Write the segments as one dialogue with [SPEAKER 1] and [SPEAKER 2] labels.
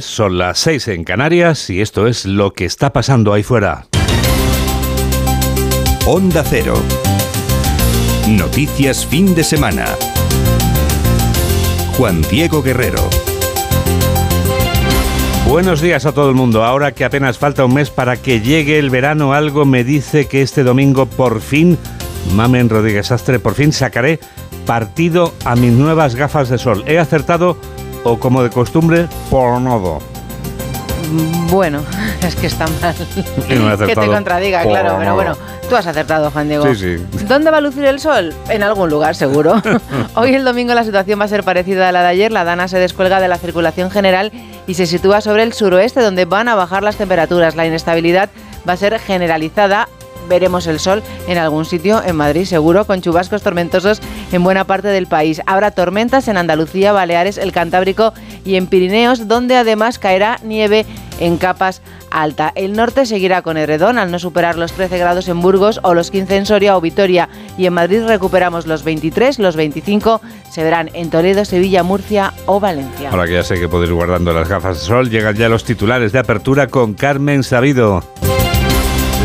[SPEAKER 1] Son las 6 en Canarias y esto es lo que está pasando ahí fuera.
[SPEAKER 2] Onda Cero. Noticias fin de semana. Juan Diego Guerrero.
[SPEAKER 1] Buenos días a todo el mundo. Ahora que apenas falta un mes para que llegue el verano, algo me dice que este domingo por fin, Mamen Rodríguez Astre, por fin sacaré partido a mis nuevas gafas de sol. He acertado o como de costumbre, por nodo.
[SPEAKER 3] Bueno, es que está mal. que te contradiga, claro, pero bueno, tú has acertado, Juan Diego.
[SPEAKER 1] Sí, sí.
[SPEAKER 3] ¿Dónde va a lucir el sol? En algún lugar, seguro. Hoy el domingo la situación va a ser parecida a la de ayer. La Dana se descuelga de la circulación general y se sitúa sobre el suroeste, donde van a bajar las temperaturas. La inestabilidad va a ser generalizada veremos el sol en algún sitio en Madrid, seguro, con chubascos tormentosos en buena parte del país. Habrá tormentas en Andalucía, Baleares, el Cantábrico y en Pirineos, donde además caerá nieve en capas alta. El norte seguirá con Herredón al no superar los 13 grados en Burgos o los 15 en Soria o Vitoria. Y en Madrid recuperamos los 23, los 25 se verán en Toledo, Sevilla, Murcia o Valencia.
[SPEAKER 1] Ahora que ya sé que podéis guardando las gafas de sol, llegan ya los titulares de apertura con Carmen Sabido.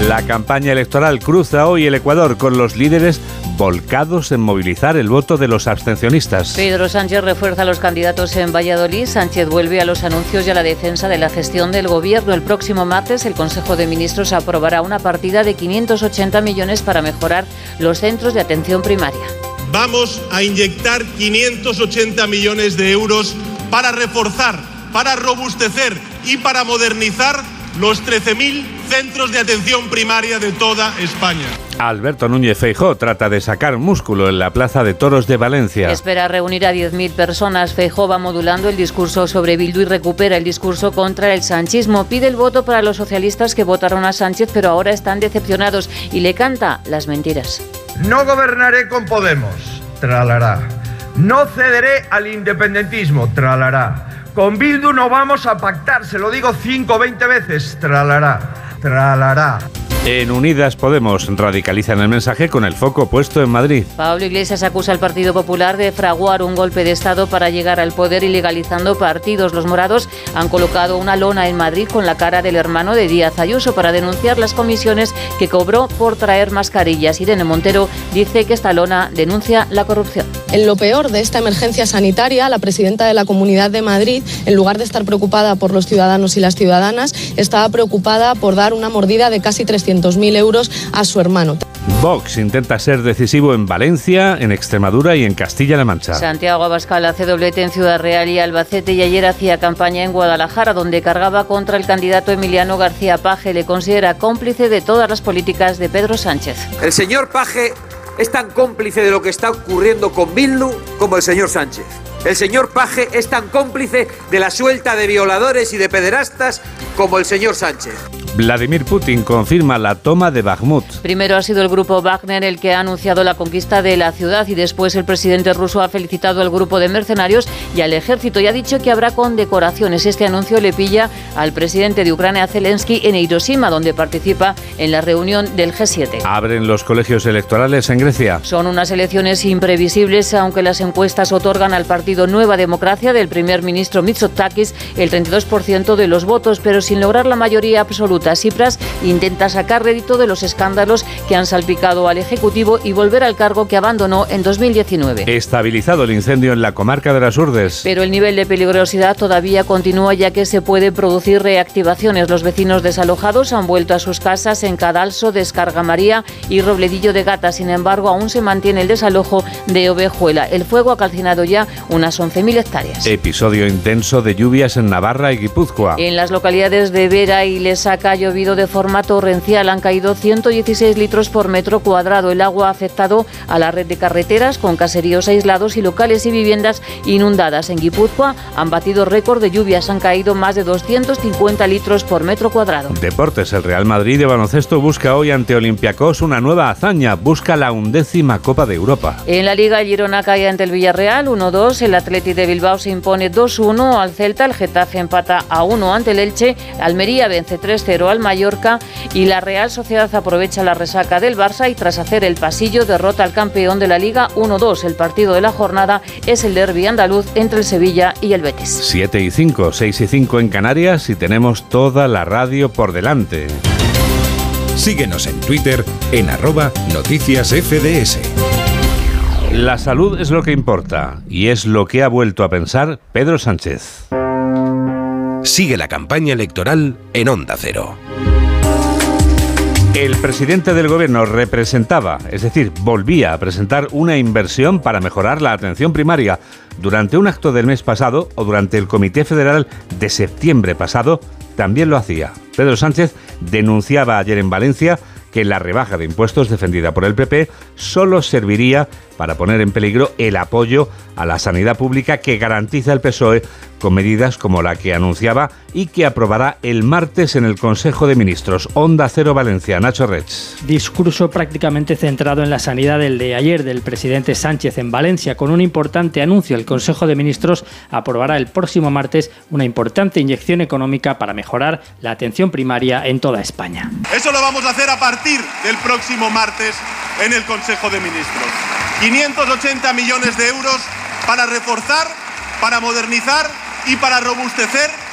[SPEAKER 1] La campaña electoral cruza hoy el Ecuador con los líderes volcados en movilizar el voto de los abstencionistas.
[SPEAKER 4] Pedro Sánchez refuerza a los candidatos en Valladolid. Sánchez vuelve a los anuncios y a la defensa de la gestión del gobierno. El próximo martes el Consejo de Ministros aprobará una partida de 580 millones para mejorar los centros de atención primaria.
[SPEAKER 5] Vamos a inyectar 580 millones de euros para reforzar, para robustecer y para modernizar los 13.000 centros de atención primaria de toda España.
[SPEAKER 1] Alberto Núñez Feijó trata de sacar músculo en la Plaza de Toros de Valencia.
[SPEAKER 4] Espera reunir a 10.000 personas. Feijó va modulando el discurso sobre Bildu y recupera el discurso contra el sanchismo. Pide el voto para los socialistas que votaron a Sánchez pero ahora están decepcionados y le canta las mentiras.
[SPEAKER 6] No gobernaré con Podemos, tralará. No cederé al independentismo, tralará. Con Bildu no vamos a pactar, se lo digo 5 o 20 veces, tralará. Tralará.
[SPEAKER 1] En Unidas Podemos radicalizan el mensaje con el foco puesto en Madrid.
[SPEAKER 4] Pablo Iglesias acusa al Partido Popular de fraguar un golpe de Estado para llegar al poder ilegalizando partidos. Los morados han colocado una lona en Madrid con la cara del hermano de Díaz Ayuso para denunciar las comisiones que cobró por traer mascarillas. Irene Montero dice que esta lona denuncia la corrupción.
[SPEAKER 7] En lo peor de esta emergencia sanitaria, la presidenta de la Comunidad de Madrid, en lugar de estar preocupada por los ciudadanos y las ciudadanas, estaba preocupada por dar una mordida de casi 300 200.000 euros a su hermano.
[SPEAKER 1] Vox intenta ser decisivo en Valencia, en Extremadura y en Castilla-La Mancha.
[SPEAKER 4] Santiago Abascal hace doblete en Ciudad Real y Albacete y ayer hacía campaña en Guadalajara, donde cargaba contra el candidato Emiliano García Paje. Le considera cómplice de todas las políticas de Pedro Sánchez.
[SPEAKER 8] El señor Paje es tan cómplice de lo que está ocurriendo con Bildu como el señor Sánchez. El señor Paje es tan cómplice de la suelta de violadores y de pederastas como el señor Sánchez.
[SPEAKER 1] Vladimir Putin confirma la toma de Bakhmut.
[SPEAKER 4] Primero ha sido el grupo Wagner el que ha anunciado la conquista de la ciudad y después el presidente ruso ha felicitado al grupo de mercenarios y al ejército y ha dicho que habrá condecoraciones. Este anuncio le pilla al presidente de Ucrania, Zelensky, en Hiroshima, donde participa en la reunión del G7.
[SPEAKER 1] Abren los colegios electorales en Grecia.
[SPEAKER 4] Son unas elecciones imprevisibles, aunque las encuestas otorgan al partido Nueva Democracia del primer ministro Mitsotakis el 32% de los votos, pero sin lograr la mayoría absoluta. Cipras intenta sacar rédito de los escándalos que han salpicado al Ejecutivo y volver al cargo que abandonó en 2019.
[SPEAKER 1] Estabilizado el incendio en la comarca de las Urdes.
[SPEAKER 4] Pero el nivel de peligrosidad todavía continúa ya que se puede producir reactivaciones. Los vecinos desalojados han vuelto a sus casas en Cadalso, Descarga María y Robledillo de Gata. Sin embargo, aún se mantiene el desalojo de Ovejuela. El fuego ha calcinado ya unas 11.000 hectáreas.
[SPEAKER 1] Episodio intenso de lluvias en Navarra y Guipúzcoa.
[SPEAKER 4] En las localidades de Vera y Lesaca llovido de forma torrencial. Han caído 116 litros por metro cuadrado. El agua ha afectado a la red de carreteras con caseríos aislados y locales y viviendas inundadas. En Guipúzcoa han batido récord de lluvias. Han caído más de 250 litros por metro cuadrado.
[SPEAKER 1] Deportes. El Real Madrid de baloncesto busca hoy ante Olympiacos una nueva hazaña. Busca la undécima Copa de Europa.
[SPEAKER 4] En la Liga, Girona cae ante el Villarreal 1-2. El Atleti de Bilbao se impone 2-1 al Celta. El Getafe empata a 1 ante el Elche Almería vence 3-0 al Mallorca y la Real Sociedad aprovecha la resaca del Barça y tras hacer el pasillo derrota al campeón de la Liga 1-2. El partido de la jornada es el derby andaluz entre el Sevilla y el Betis.
[SPEAKER 1] 7 y 5, 6 y 5 en Canarias y tenemos toda la radio por delante.
[SPEAKER 2] Síguenos en Twitter en arroba noticias FDS.
[SPEAKER 1] La salud es lo que importa y es lo que ha vuelto a pensar Pedro Sánchez.
[SPEAKER 2] Sigue la campaña electoral en Onda Cero.
[SPEAKER 1] El presidente del gobierno representaba, es decir, volvía a presentar una inversión para mejorar la atención primaria durante un acto del mes pasado o durante el Comité Federal de septiembre pasado, también lo hacía. Pedro Sánchez denunciaba ayer en Valencia que la rebaja de impuestos defendida por el PP solo serviría para poner en peligro el apoyo a la sanidad pública que garantiza el PSOE con medidas como la que anunciaba y que aprobará el martes en el Consejo de Ministros. Onda Cero Valencia, Nacho Rech.
[SPEAKER 9] Discurso prácticamente centrado en la sanidad del de ayer del presidente Sánchez en Valencia, con un importante anuncio. El Consejo de Ministros aprobará el próximo martes una importante inyección económica para mejorar la atención primaria en toda España.
[SPEAKER 5] Eso lo vamos a hacer a partir del próximo martes en el Consejo de Ministros. 580 millones de euros para reforzar, para modernizar y para robustecer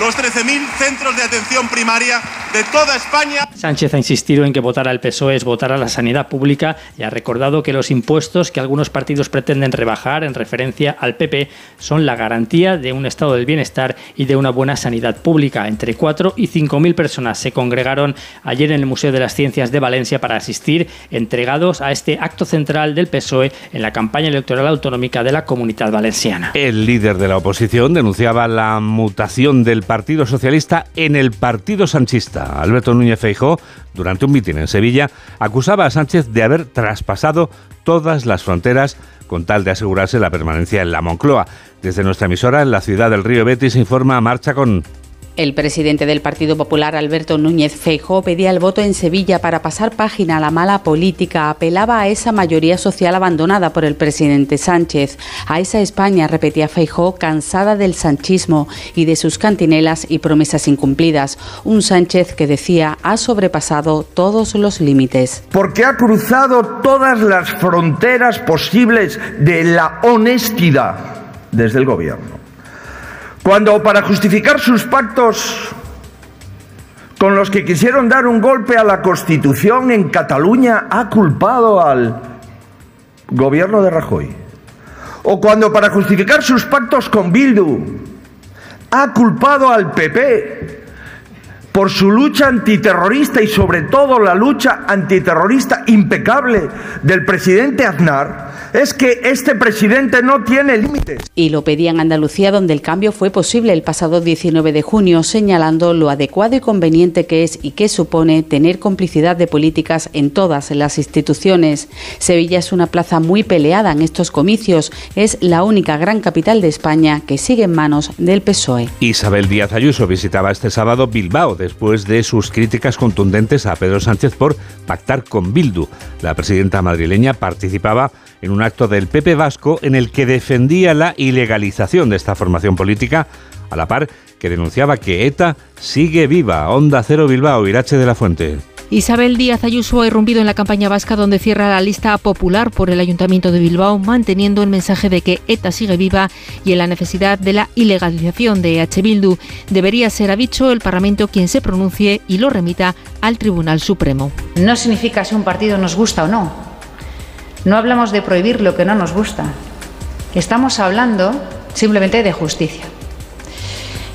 [SPEAKER 5] los 13.000 centros de atención primaria de toda España.
[SPEAKER 9] Sánchez ha insistido en que votar al PSOE es votar a la sanidad pública y ha recordado que los impuestos que algunos partidos pretenden rebajar en referencia al PP son la garantía de un estado del bienestar y de una buena sanidad pública. Entre 4 y 5 mil personas se congregaron ayer en el Museo de las Ciencias de Valencia para asistir, entregados a este acto central del PSOE en la campaña electoral autonómica de la Comunidad Valenciana.
[SPEAKER 1] El líder de la oposición denunciaba la mutación del Partido Socialista en el Partido Sanchista. Alberto Núñez Feijó, durante un mitin en Sevilla, acusaba a Sánchez de haber traspasado todas las fronteras con tal de asegurarse la permanencia en la Moncloa. Desde nuestra emisora en la ciudad del Río Betis informa Marcha con
[SPEAKER 10] el presidente del Partido Popular, Alberto Núñez Feijóo, pedía el voto en Sevilla para pasar página a la mala política. Apelaba a esa mayoría social abandonada por el presidente Sánchez. A esa España, repetía Feijóo, cansada del sanchismo y de sus cantinelas y promesas incumplidas. Un Sánchez que decía ha sobrepasado todos los límites.
[SPEAKER 6] Porque ha cruzado todas las fronteras posibles de la honestidad desde el gobierno cuando para justificar sus pactos con los que quisieron dar un golpe a la Constitución en Cataluña ha culpado al gobierno de Rajoy. O cuando para justificar sus pactos con Bildu ha culpado al PP por su lucha antiterrorista y sobre todo la lucha antiterrorista impecable del presidente Aznar, es que este presidente no tiene límites.
[SPEAKER 10] Y lo pedía en Andalucía, donde el cambio fue posible el pasado 19 de junio, señalando lo adecuado y conveniente que es y que supone tener complicidad de políticas en todas las instituciones. Sevilla es una plaza muy peleada en estos comicios. Es la única gran capital de España que sigue en manos del PSOE.
[SPEAKER 1] Isabel Díaz Ayuso visitaba este sábado Bilbao después de sus críticas contundentes a Pedro Sánchez por pactar con Bildu. La presidenta madrileña participaba en un acto del PP Vasco en el que defendía la ilegalización de esta formación política, a la par que denunciaba que ETA sigue viva. Onda Cero Bilbao, Irache de la Fuente.
[SPEAKER 11] Isabel Díaz Ayuso ha irrumpido en la campaña vasca donde cierra la lista popular por el Ayuntamiento de Bilbao, manteniendo el mensaje de que ETA sigue viva y en la necesidad de la ilegalización de EH Bildu. Debería ser, ha dicho, el Parlamento quien se pronuncie y lo remita al Tribunal Supremo.
[SPEAKER 12] No significa si un partido nos gusta o no. No hablamos de prohibir lo que no nos gusta. Estamos hablando simplemente de justicia.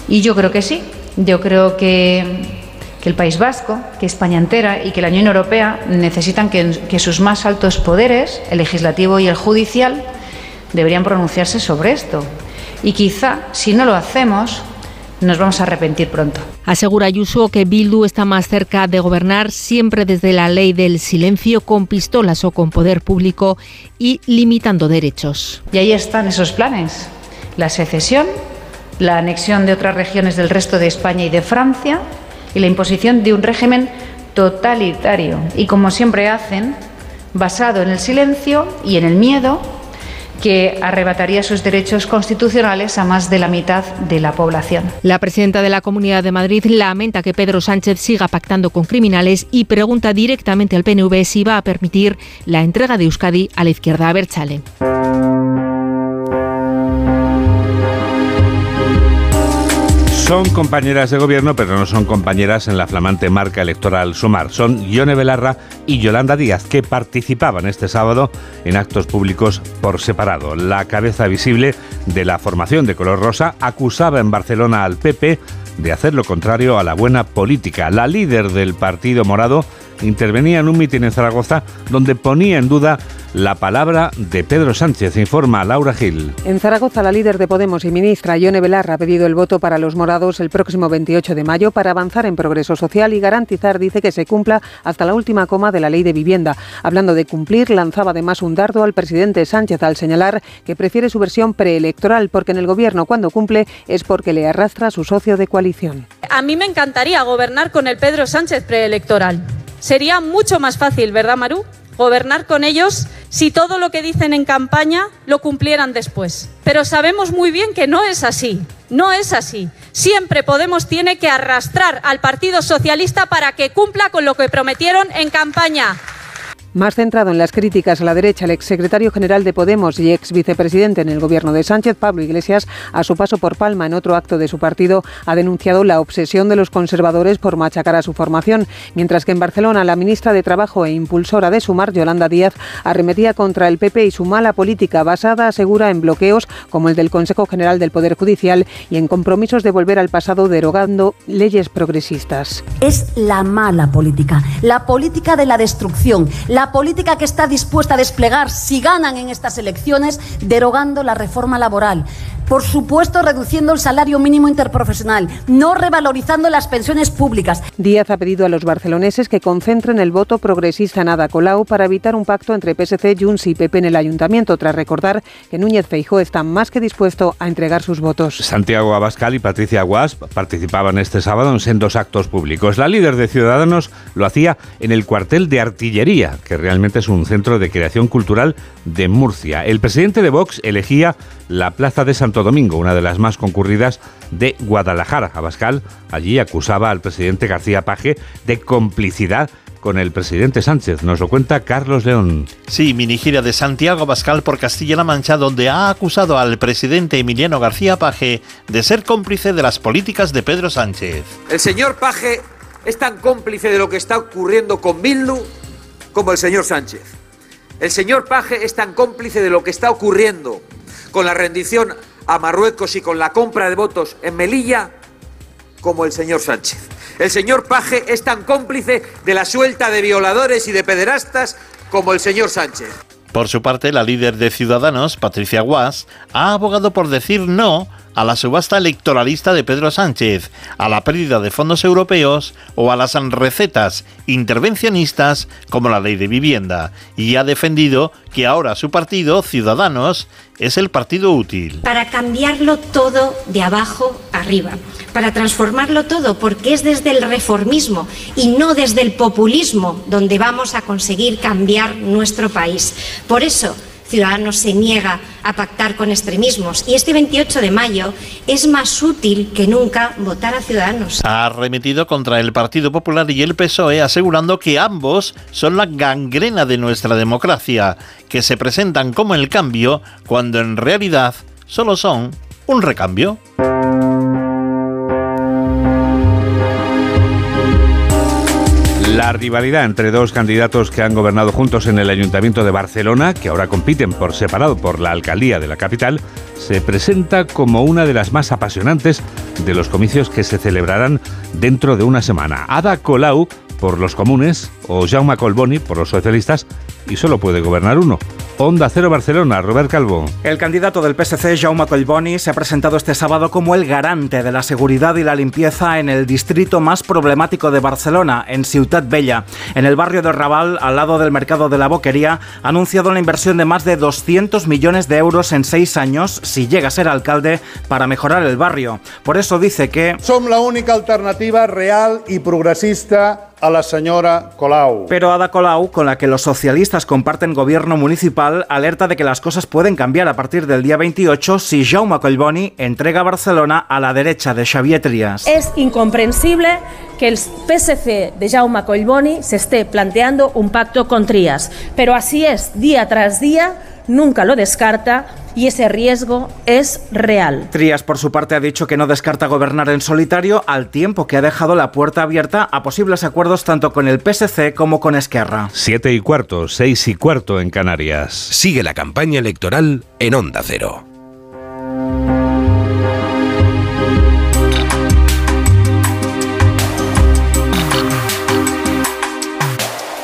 [SPEAKER 12] Y yo creo que sí. Yo creo que el País Vasco, que España entera y que la Unión Europea necesitan que, sus más altos poderes, el legislativo y el judicial, deberían pronunciarse sobre esto. Y quizá, si no lo hacemos, nos vamos a arrepentir pronto.
[SPEAKER 11] Asegura Ayuso que Bildu está más cerca de gobernar siempre desde la ley del silencio, con pistolas o con poder público y limitando derechos.
[SPEAKER 12] Y ahí están esos planes. La secesión, la anexión de otras regiones del resto de España y de Francia, y la imposición de un régimen totalitario y, como siempre hacen, basado en el silencio y en el miedo, que arrebataría sus derechos constitucionales a más de la mitad de la población.
[SPEAKER 11] La presidenta de la Comunidad de Madrid lamenta que Pedro Sánchez siga pactando con criminales y pregunta directamente al PNV si va a permitir la entrega de Euskadi a la izquierda a
[SPEAKER 1] Son compañeras de gobierno, pero no son compañeras en la flamante marca electoral Sumar. Son Ione Belarra y Yolanda Díaz, que participaban este sábado en actos públicos por separado. La cabeza visible de la formación de color rosa acusaba en Barcelona al PP de hacer lo contrario a la buena política. La líder del Partido Morado intervenía en un mitin en Zaragoza donde ponía en duda la palabra de Pedro Sánchez, informa Laura Gil.
[SPEAKER 13] En Zaragoza, la líder de Podemos y ministra Ione Belarra ha pedido el voto para los morados el próximo 28 de mayo para avanzar en progreso social y garantizar, dice, que se cumpla hasta la última coma de la ley de vivienda. Hablando de cumplir, lanzaba además un dardo al presidente Sánchez al señalar que prefiere su versión preelectoral porque en el gobierno cuando cumple es porque le arrastra a su socio de coalición.
[SPEAKER 14] A mí me encantaría gobernar con el Pedro Sánchez preelectoral. Sería mucho más fácil, ¿verdad, Maru? Gobernar con ellos si todo lo que dicen en campaña lo cumplieran después. Pero sabemos muy bien que no es así. No es así. Siempre Podemos tiene que arrastrar al Partido Socialista para que cumpla con lo que prometieron en campaña.
[SPEAKER 13] Más centrado en las críticas a la derecha, el exsecretario general de Podemos y ex vicepresidente en el gobierno de Sánchez, Pablo Iglesias, a su paso por Palma en otro acto de su partido, ha denunciado la obsesión de los conservadores por machacar a su formación, mientras que en Barcelona la ministra de Trabajo e impulsora de Sumar, Yolanda Díaz, arremetía contra el PP y su mala política basada, asegura, en bloqueos como el del Consejo General del Poder Judicial y en compromisos de volver al pasado derogando leyes progresistas.
[SPEAKER 15] Es la mala política, la política de la destrucción, la la política que está dispuesta a desplegar si ganan en estas elecciones, derogando la reforma laboral. Por supuesto, reduciendo el salario mínimo interprofesional, no revalorizando las pensiones públicas.
[SPEAKER 13] Díaz ha pedido a los barceloneses que concentren el voto progresista en Ada Colau para evitar un pacto entre PSC, Junts y PP en el ayuntamiento, tras recordar que Núñez Feijó está más que dispuesto a entregar sus votos.
[SPEAKER 1] Santiago Abascal y Patricia Aguas participaban este sábado en sendos actos públicos. La líder de Ciudadanos lo hacía en el cuartel de artillería, que realmente es un centro de creación cultural de Murcia. El presidente de Vox elegía la Plaza de Santo Domingo, una de las más concurridas de Guadalajara. Abascal allí acusaba al presidente García Paje de complicidad con el presidente Sánchez. Nos lo cuenta Carlos León.
[SPEAKER 16] Sí, mini gira de Santiago Abascal por Castilla-La Mancha, donde ha acusado al presidente Emiliano García Paje de ser cómplice de las políticas de Pedro Sánchez.
[SPEAKER 8] El señor Paje es tan cómplice de lo que está ocurriendo con Bildu como el señor Sánchez. El señor Paje es tan cómplice de lo que está ocurriendo con la rendición a Marruecos y con la compra de votos en Melilla como el señor Sánchez. El señor Paje es tan cómplice de la suelta de violadores y de pederastas como el señor Sánchez.
[SPEAKER 16] Por su parte, la líder de Ciudadanos, Patricia Guas, ha abogado por decir no a la subasta electoralista de Pedro Sánchez, a la pérdida de fondos europeos o a las recetas intervencionistas como la ley de vivienda, y ha defendido que ahora su partido, Ciudadanos, es el partido útil.
[SPEAKER 17] Para cambiarlo todo de abajo arriba, para transformarlo todo, porque es desde el reformismo y no desde el populismo donde vamos a conseguir cambiar nuestro país. Por eso, Ciudadanos se niega a pactar con extremismos y este 28 de mayo es más útil que nunca votar a Ciudadanos.
[SPEAKER 16] Ha arremetido contra el Partido Popular y el PSOE asegurando que ambos son la gangrena de nuestra democracia, que se presentan como el cambio cuando en realidad solo son un recambio.
[SPEAKER 1] La rivalidad entre dos candidatos que han gobernado juntos en el Ayuntamiento de Barcelona, que ahora compiten por separado por la alcaldía de la capital, se presenta como una de las más apasionantes de los comicios que se celebrarán dentro de una semana. Ada Colau por los comunes o Jaume Colboni por los socialistas y solo puede gobernar uno. Onda Cero Barcelona, Robert Calvo.
[SPEAKER 18] El candidato del PSC, Jaume Collboni, se ha presentado este sábado como el garante de la seguridad y la limpieza en el distrito más problemático de Barcelona, en Ciutat Bella. En el barrio de Raval, al lado del mercado de la Boquería, ha anunciado la inversión de más de 200 millones de euros en seis años, si llega a ser alcalde, para mejorar el barrio. Por eso dice que...
[SPEAKER 19] Somos la única alternativa real y progresista a la señora Colau.
[SPEAKER 18] Pero Ada Colau, con la que los socialistas socialistas comparten gobierno municipal alerta de que las cosas pueden cambiar a partir del día 28 si Jaume Collboni entrega Barcelona a la derecha de Xavier Trias.
[SPEAKER 20] Es incomprensible que el PSC de Jaume Collboni se esté planteando un pacto con Trias, pero así es día tras día nunca lo descarta y ese riesgo es real.
[SPEAKER 18] Trías, por su parte, ha dicho que no descarta gobernar en solitario al tiempo que ha dejado la puerta abierta a posibles acuerdos tanto con el PSC como con Esquerra.
[SPEAKER 1] Siete y cuarto, seis y cuarto en Canarias.
[SPEAKER 2] Sigue la campaña electoral en Onda Cero.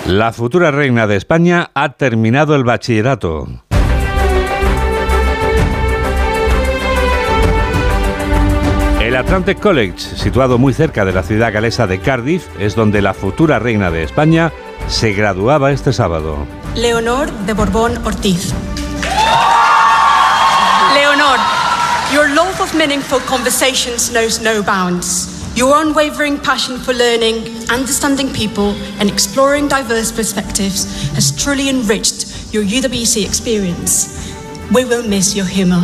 [SPEAKER 1] La futura reina de España ha terminado el bachillerato. Atlantic College, situado muy cerca de la ciudad galesa de Cardiff, es donde la futura reina de España se graduaba este sábado.
[SPEAKER 21] Leonor de Borbón Ortiz. Leonor, your love of meaningful conversations knows no bounds. Your unwavering passion for learning, understanding people, and exploring diverse perspectives has truly enriched your UWC experience. We will miss your humor.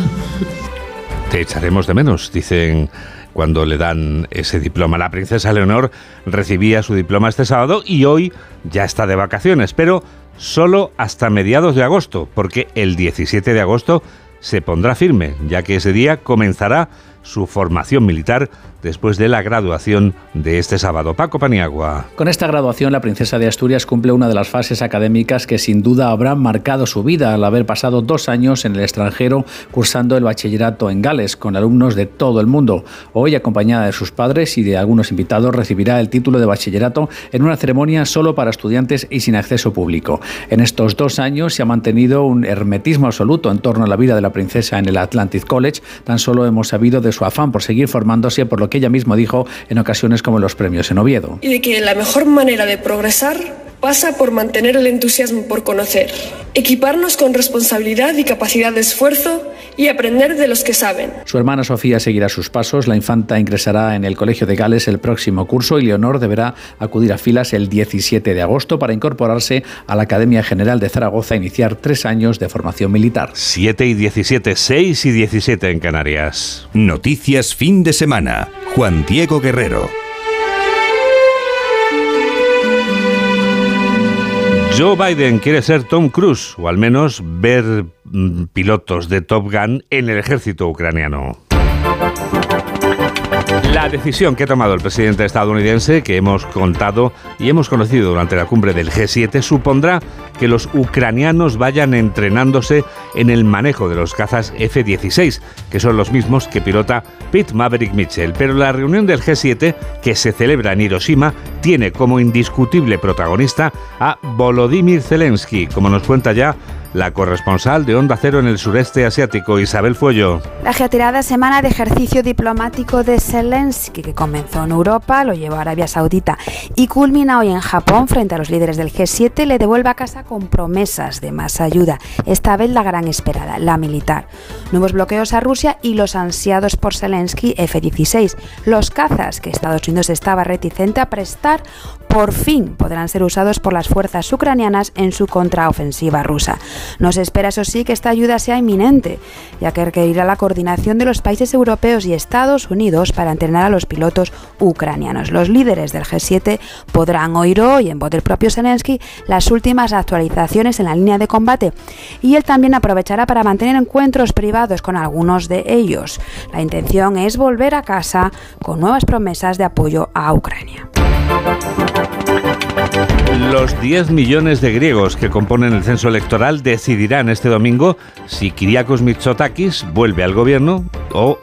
[SPEAKER 1] Te echaremos de menos, dicen cuando le dan ese diploma. La princesa Leonor recibía su diploma este sábado y hoy ya está de vacaciones, pero solo hasta mediados de agosto, porque el 17 de agosto se pondrá firme, ya que ese día comenzará su formación militar después de la graduación de este sábado. Paco Paniagua.
[SPEAKER 22] Con esta graduación, la princesa de Asturias cumple una de las fases académicas que sin duda habrán marcado su vida al haber pasado dos años en el extranjero cursando el bachillerato en Gales con alumnos de todo el mundo. Hoy, acompañada de sus padres y de algunos invitados, recibirá el título de bachillerato en una ceremonia solo para estudiantes y sin acceso público. En estos dos años se ha mantenido un hermetismo absoluto en torno a la vida de la princesa en el Atlantic College. Tan solo hemos sabido de su afán por seguir formándose, por lo que ella mismo dijo en ocasiones como en los premios en Oviedo.
[SPEAKER 23] Y de que la mejor manera de progresar pasa por mantener el entusiasmo por conocer, equiparnos con responsabilidad y capacidad de esfuerzo y aprender de los que saben.
[SPEAKER 22] Su hermana Sofía seguirá sus pasos, la infanta ingresará en el Colegio de Gales el próximo curso y Leonor deberá acudir a filas el 17 de agosto para incorporarse a la Academia General de Zaragoza e iniciar tres años de formación militar.
[SPEAKER 1] 7 y 17, 6 y 17 en Canarias.
[SPEAKER 2] Noticias fin de semana. Juan Diego Guerrero.
[SPEAKER 1] Joe Biden quiere ser Tom Cruise, o al menos ver mm, pilotos de Top Gun en el ejército ucraniano. La decisión que ha tomado el presidente estadounidense, que hemos contado y hemos conocido durante la cumbre del G7, supondrá que los ucranianos vayan entrenándose en el manejo de los cazas F-16, que son los mismos que pilota Pete Maverick Mitchell. Pero la reunión del G7, que se celebra en Hiroshima, tiene como indiscutible protagonista a Volodymyr Zelensky, como nos cuenta ya la corresponsal de Onda Cero en el sureste asiático, Isabel Fuello.
[SPEAKER 24] La ajetreada semana de ejercicio diplomático de Zelensky, que comenzó en Europa, lo llevó a Arabia Saudita y culmina hoy en Japón frente a los líderes del G7, le devuelve a casa con promesas de más ayuda, esta vez la gran esperada, la militar. Nuevos bloqueos a Rusia y los ansiados por Zelensky F-16. Los cazas que Estados Unidos estaba reticente a prestar, por fin podrán ser usados por las fuerzas ucranianas en su contraofensiva rusa. Nos espera, eso sí, que esta ayuda sea inminente, ya que requerirá la coordinación de los países europeos y Estados Unidos para entrenar a los pilotos ucranianos. Los líderes del G7 podrán oír hoy, en voz del propio Zelensky, las últimas actualizaciones en la línea de combate y él también aprovechará para mantener encuentros privados con algunos de ellos. La intención es volver a casa con nuevas promesas de apoyo a Ucrania.
[SPEAKER 1] Los 10 millones de griegos que componen el censo electoral decidirán este domingo si Kyriakos Mitsotakis vuelve al gobierno o,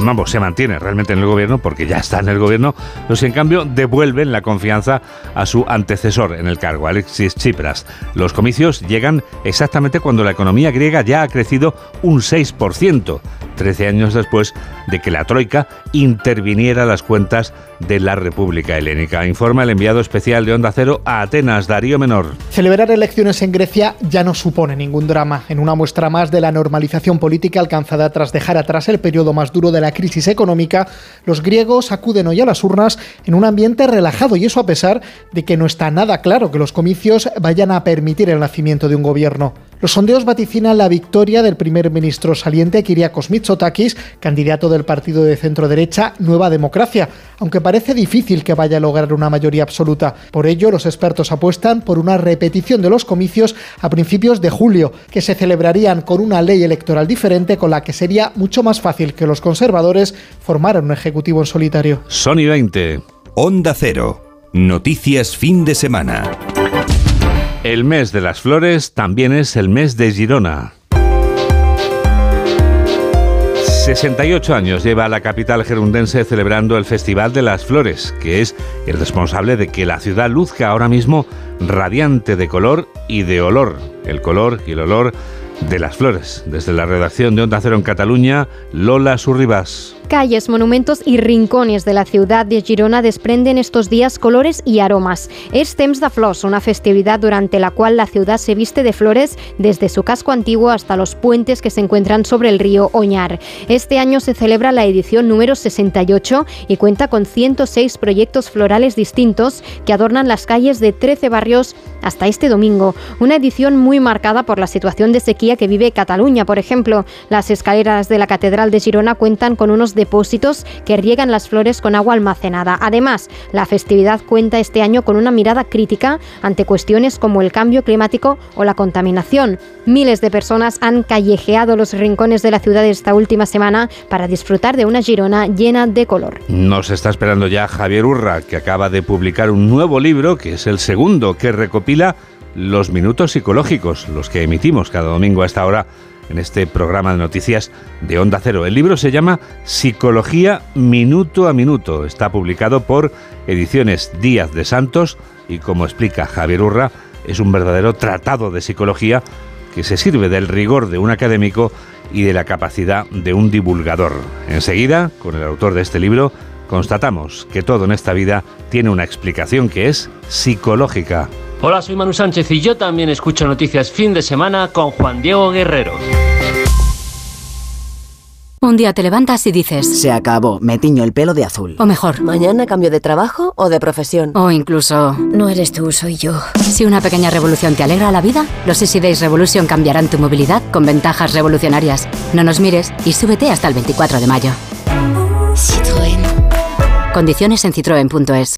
[SPEAKER 1] vamos, se mantiene realmente en el gobierno porque ya está en el gobierno, o si en cambio devuelven la confianza a su antecesor en el cargo, Alexis Tsipras. Los comicios llegan exactamente cuando la economía griega ya ha crecido un 6%, 13 años después de que la Troika interviniera las cuentas de la República Helénica. Informa el enviado especial de Onda Cero a Atenas, Darío Menor.
[SPEAKER 25] Celebrar elecciones en Grecia ya no supone ningún drama, en una muestra más de la normalización política alcanzada tras dejar
[SPEAKER 26] atrás el periodo más duro de la crisis económica, los griegos acuden hoy a las urnas en un ambiente relajado y eso a pesar de que no está nada claro que los comicios vayan a permitir el nacimiento de un gobierno. Los sondeos vaticinan la victoria del primer ministro saliente Kyriakos Mitsotakis, candidato del partido de centro derecha Nueva Democracia, aunque parece difícil que vaya a lograr una mayoría absoluta. Por ello, los expertos apuestan por una repetición de los comicios a principios de julio, que se celebrarían con una ley electoral diferente con la que sería mucho más fácil que los conservadores formaran un ejecutivo en solitario.
[SPEAKER 1] Sony 20.
[SPEAKER 2] Onda Cero. Noticias fin de semana.
[SPEAKER 1] El mes de las flores también es el mes de Girona. 68 años lleva la capital gerundense celebrando el Festival de las Flores, que es el responsable de que la ciudad luzca ahora mismo radiante de color y de olor. El color y el olor de las flores. Desde la redacción de Onda Cero en Cataluña, Lola Surribas.
[SPEAKER 27] Calles, monumentos y rincones de la ciudad de Girona desprenden estos días colores y aromas. Es Temps de Flors, una festividad durante la cual la ciudad se viste de flores desde su casco antiguo hasta los puentes que se encuentran sobre el río Oñar. Este año se celebra la edición número 68 y cuenta con 106 proyectos florales distintos que adornan las calles de 13 barrios hasta este domingo. Una edición muy marcada por la situación de sequía que vive Cataluña, por ejemplo. Las escaleras de la Catedral de Girona cuentan con unos depósitos que riegan las flores con agua almacenada. Además, la festividad cuenta este año con una mirada crítica ante cuestiones como el cambio climático o la contaminación. Miles de personas han callejeado los rincones de la ciudad esta última semana para disfrutar de una Girona llena de color.
[SPEAKER 1] Nos está esperando ya Javier Urra, que acaba de publicar un nuevo libro, que es el segundo, que recopila los minutos psicológicos, los que emitimos cada domingo a esta hora en este programa de noticias de Onda Cero. El libro se llama Psicología Minuto a Minuto. Está publicado por Ediciones Díaz de Santos y como explica Javier Urra, es un verdadero tratado de psicología que se sirve del rigor de un académico y de la capacidad de un divulgador. Enseguida, con el autor de este libro, constatamos que todo en esta vida tiene una explicación que es psicológica.
[SPEAKER 28] Hola, soy Manu Sánchez y yo también escucho noticias fin de semana con Juan Diego Guerrero.
[SPEAKER 29] Un día te levantas y dices...
[SPEAKER 25] Se acabó, me tiño el pelo de azul.
[SPEAKER 29] O mejor...
[SPEAKER 25] Mañana cambio de trabajo o de profesión.
[SPEAKER 29] O incluso...
[SPEAKER 25] No eres tú, soy yo.
[SPEAKER 29] Si una pequeña revolución te alegra la vida, los Easy Days Revolution cambiarán tu movilidad con ventajas revolucionarias. No nos mires y súbete hasta el 24 de mayo.
[SPEAKER 25] Citroën.
[SPEAKER 29] Condiciones en citroen.es.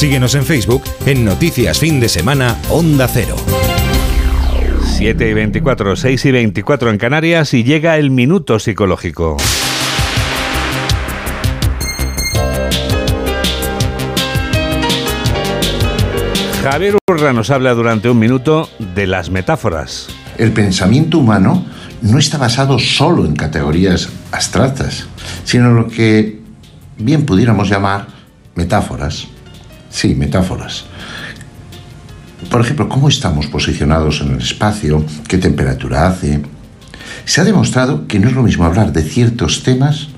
[SPEAKER 2] Síguenos en Facebook en Noticias Fin de Semana Onda Cero.
[SPEAKER 1] 7 y 24, 6 y 24 en Canarias y llega el minuto psicológico. Javier Urra nos habla durante un minuto de las metáforas.
[SPEAKER 30] El pensamiento humano no está basado solo en categorías abstractas, sino lo que bien pudiéramos llamar metáforas. Sí, metáforas. Por ejemplo, cómo estamos posicionados en el espacio, qué temperatura hace. Se ha demostrado que no es lo mismo hablar de ciertos temas,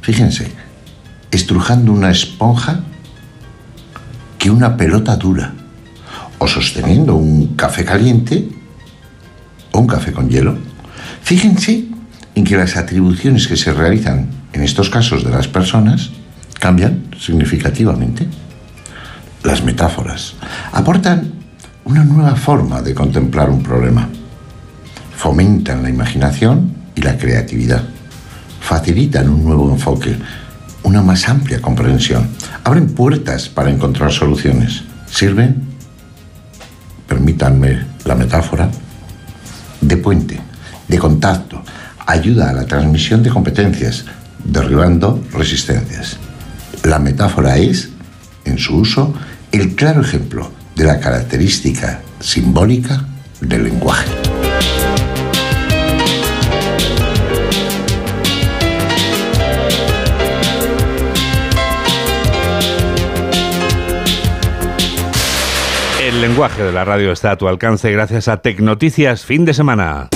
[SPEAKER 30] fíjense, estrujando una esponja que una pelota dura, o sosteniendo un café caliente o un café con hielo. Fíjense en que las atribuciones que se realizan en estos casos de las personas cambian significativamente. Las metáforas aportan una nueva forma de contemplar un problema. Fomentan la imaginación y la creatividad. Facilitan un nuevo enfoque, una más amplia comprensión. Abren puertas para encontrar soluciones. Sirven, permítanme la metáfora, de puente, de contacto. Ayuda a la transmisión de competencias, derribando resistencias. La metáfora es, en su uso, el claro ejemplo de la característica simbólica del lenguaje.
[SPEAKER 1] El lenguaje de la radio está a tu alcance gracias a Tecnoticias Fin de Semana.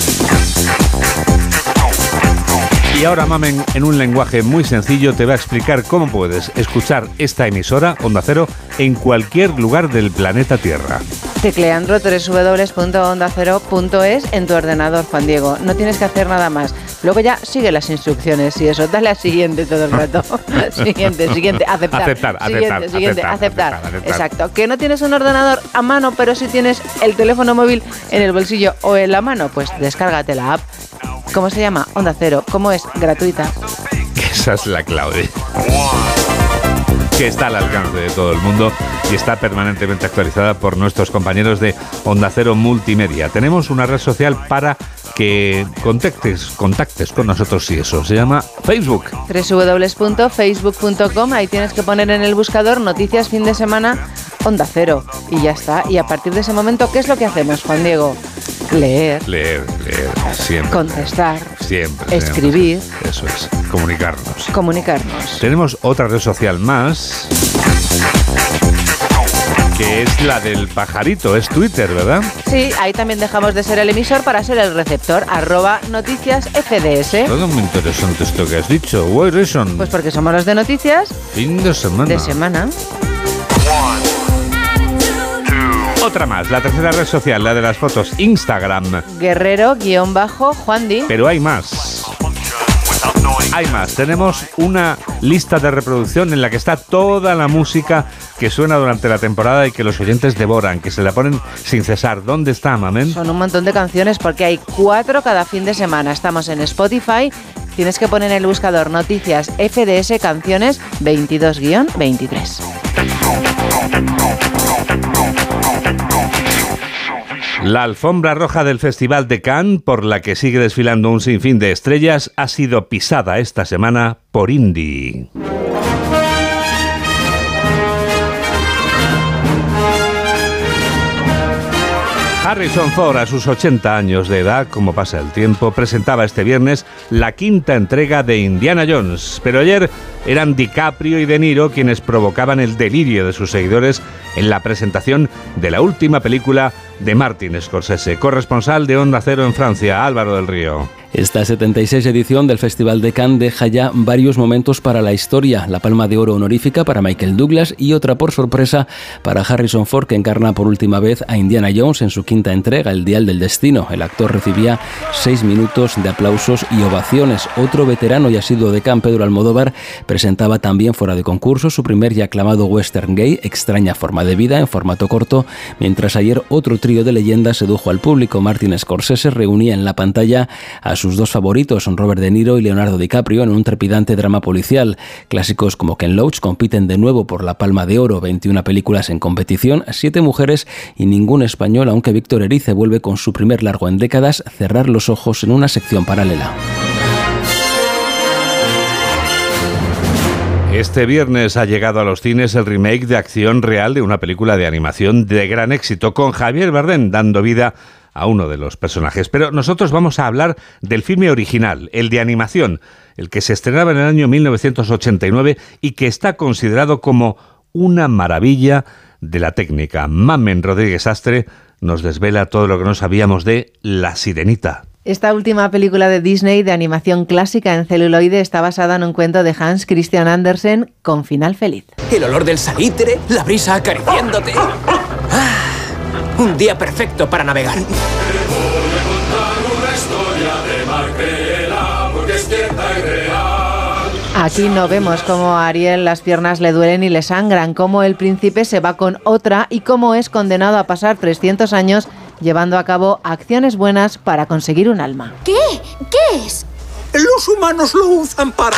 [SPEAKER 1] Y ahora Mamen, en un lenguaje muy sencillo, te va a explicar cómo puedes escuchar esta emisora, Onda Cero, en cualquier lugar del planeta Tierra.
[SPEAKER 31] Tecleando www.ondacero.es en tu ordenador, Juan Diego. No tienes que hacer nada más. Luego ya sigue las instrucciones y eso. Dale a siguiente todo el rato. siguiente, siguiente. Aceptar.
[SPEAKER 1] Aceptar,
[SPEAKER 31] siguiente,
[SPEAKER 1] aceptar,
[SPEAKER 31] siguiente.
[SPEAKER 1] aceptar, Aceptar.
[SPEAKER 31] Exacto. Que no tienes un ordenador a mano, pero sí tienes el teléfono móvil en el bolsillo o en la mano, pues descárgate la app. ¿Cómo se llama? Onda Cero. ¿Cómo es? Gratuita.
[SPEAKER 1] Esa es la clave. Que está al alcance de todo el mundo y está permanentemente actualizada por nuestros compañeros de Onda Cero Multimedia. Tenemos una red social para que contactes, contactes con nosotros y eso. Se llama Facebook.
[SPEAKER 31] www.facebook.com. Ahí tienes que poner en el buscador noticias fin de semana Onda Cero. Y ya está. Y a partir de ese momento, ¿qué es lo que hacemos, Juan Diego? Leer,
[SPEAKER 1] Leer, leer, siempre.
[SPEAKER 31] contestar,
[SPEAKER 1] Siempre.
[SPEAKER 31] escribir.
[SPEAKER 1] siempre. Eso es, comunicarnos.
[SPEAKER 31] comunicarnos.
[SPEAKER 1] Tenemos otra red social más. Que es la del pajarito, es Twitter, ¿verdad?
[SPEAKER 31] Sí, ahí también dejamos de ser el emisor para ser el receptor. Arroba noticias FDS.
[SPEAKER 1] Todo muy interesante esto que has dicho. Why reason?
[SPEAKER 31] Pues porque somos los de noticias
[SPEAKER 1] fin de semana.
[SPEAKER 31] de semana.
[SPEAKER 1] Otra más, la tercera red social, la de las fotos, Instagram.
[SPEAKER 31] Guerrero-Juan Di.
[SPEAKER 1] Pero hay más. Hay más. Tenemos una lista de reproducción en la que está toda la música que suena durante la temporada y que los oyentes devoran, que se la ponen sin cesar. ¿Dónde está, mamen?
[SPEAKER 31] Son un montón de canciones porque hay cuatro cada fin de semana. Estamos en Spotify. Tienes que poner en el buscador noticias FDS canciones 22-23.
[SPEAKER 1] La alfombra roja del Festival de Cannes, por la que sigue desfilando un sinfín de estrellas, ha sido pisada esta semana por Indie. Harrison Ford, a sus 80 años de edad, como pasa el tiempo, presentaba este viernes la quinta entrega de Indiana Jones. Pero ayer eran DiCaprio y De Niro quienes provocaban el delirio de sus seguidores en la presentación de la última película de Martin Scorsese, corresponsal de Onda Cero en Francia, Álvaro del Río.
[SPEAKER 32] Esta 76 edición del Festival de Cannes deja ya varios momentos para la historia. La palma de oro honorífica para Michael Douglas y otra por sorpresa para Harrison Ford, que encarna por última vez a Indiana Jones en su quinta entrega, El Dial del Destino. El actor recibía seis minutos de aplausos y ovaciones. Otro veterano y asiduo de Cannes, Pedro Almodóvar, presentaba también fuera de concurso su primer y aclamado western gay, Extraña forma de vida, en formato corto, mientras ayer otro trío de leyendas sedujo al público. Martin Scorsese reunía en la pantalla a sus dos favoritos, son Robert De Niro y Leonardo DiCaprio, en un trepidante drama policial. Clásicos como Ken Loach compiten de nuevo por la Palma de Oro, 21 películas en competición, 7 mujeres y ningún español, aunque Víctor Erice vuelve con su primer largo en décadas, cerrar los ojos en una sección paralela.
[SPEAKER 1] Este viernes ha llegado a los cines el remake de acción real de una película de animación de gran éxito, con Javier Bardem dando vida uno de los personajes. Pero nosotros vamos a hablar del filme original, el de animación, el que se estrenaba en el año 1989 y que está considerado como una maravilla de la técnica. Mamen Rodríguez Astre nos desvela todo lo que no sabíamos de La Sirenita.
[SPEAKER 31] Esta última película de Disney de animación clásica en celuloide está basada en un cuento de Hans Christian Andersen con final feliz.
[SPEAKER 33] El olor del salitre, la brisa acariciándote. Ah, un día perfecto para navegar.
[SPEAKER 31] Aquí no vemos cómo a Ariel las piernas le duelen y le sangran, cómo el príncipe se va con otra y cómo es condenado a pasar 300 años llevando a cabo acciones buenas para conseguir un alma.
[SPEAKER 34] ¿Qué? ¿Qué es?
[SPEAKER 33] Los humanos lo usan para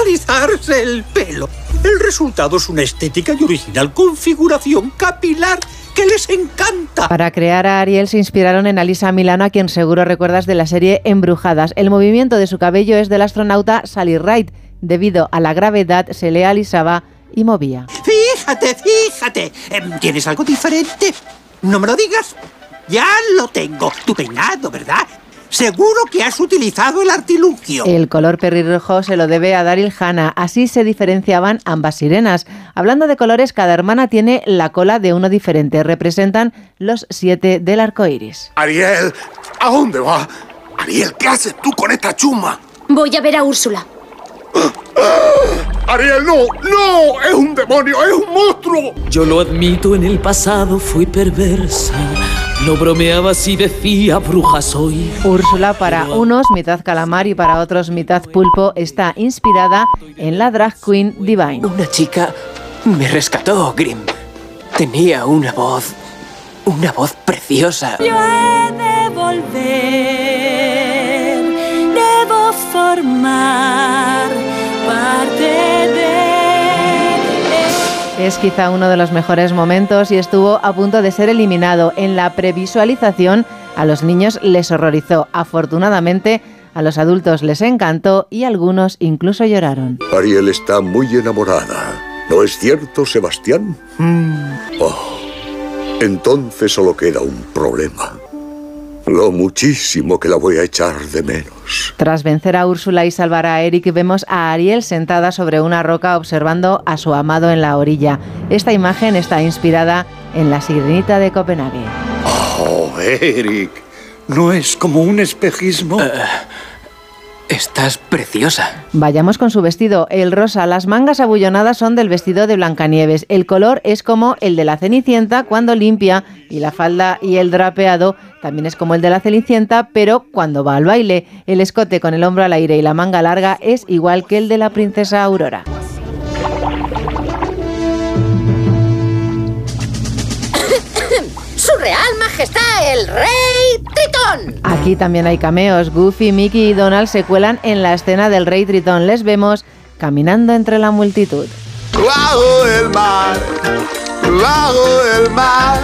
[SPEAKER 33] alisarse el pelo. El resultado es una estética y original configuración capilar que les encanta.
[SPEAKER 31] Para crear a Ariel se inspiraron en Alisa Milano, a quien seguro recuerdas de la serie Embrujadas. El movimiento de su cabello es del astronauta Sally Ride. Debido a la gravedad se le alisaba y movía.
[SPEAKER 33] Fíjate, fíjate. Em, ¿Tienes algo diferente? No me lo digas. Ya lo tengo. Tu peinado, ¿verdad?
[SPEAKER 35] Seguro que has utilizado el artilugio.
[SPEAKER 31] El color perrirrojo se lo debe a Daryl Hannah. Así se diferenciaban ambas sirenas. Hablando de colores, cada hermana tiene la cola de uno diferente. Representan los siete del arco iris.
[SPEAKER 36] Ariel, ¿a dónde va? Ariel, ¿qué haces tú con esta chuma?
[SPEAKER 17] Voy a ver a Úrsula.
[SPEAKER 36] Ariel, no, no, es un demonio, es un monstruo.
[SPEAKER 34] Yo lo admito, en el pasado fui perversa. No bromeaba si decía bruja soy.
[SPEAKER 31] Úrsula para unos mitad calamar y para otros mitad pulpo está inspirada en la drag queen Divine.
[SPEAKER 37] Una chica me rescató, Grim. Tenía una voz, una voz preciosa.
[SPEAKER 38] Yo he de volver, debo formar
[SPEAKER 31] Es quizá uno de los mejores momentos y estuvo a punto de ser eliminado. En la previsualización a los niños les horrorizó. Afortunadamente a los adultos les encantó y algunos incluso lloraron.
[SPEAKER 36] Ariel está muy enamorada. ¿No es cierto, Sebastián? Oh, entonces solo queda un problema. Lo muchísimo que la voy a echar de menos.
[SPEAKER 31] Tras vencer a Úrsula y salvar a Eric, vemos a Ariel sentada sobre una roca observando a su amado en la orilla. Esta imagen está inspirada en la sirenita de Copenhague.
[SPEAKER 36] Oh, Eric, ¿no es como un espejismo?
[SPEAKER 37] Estás preciosa.
[SPEAKER 31] Vayamos con su vestido, el rosa. Las mangas abullonadas son del vestido de Blancanieves. El color es como el de la Cenicienta cuando limpia y la falda y el drapeado también es como el de la Cenicienta, pero cuando va al baile. El escote con el hombro al aire y la manga larga es igual que el de la princesa Aurora.
[SPEAKER 17] Su Real Majestad el Rey Tritón.
[SPEAKER 31] Aquí también hay cameos. Goofy, Mickey y Donald se cuelan en la escena del Rey Tritón. Les vemos caminando entre la multitud.
[SPEAKER 36] Bajo el mar, bajo el mar,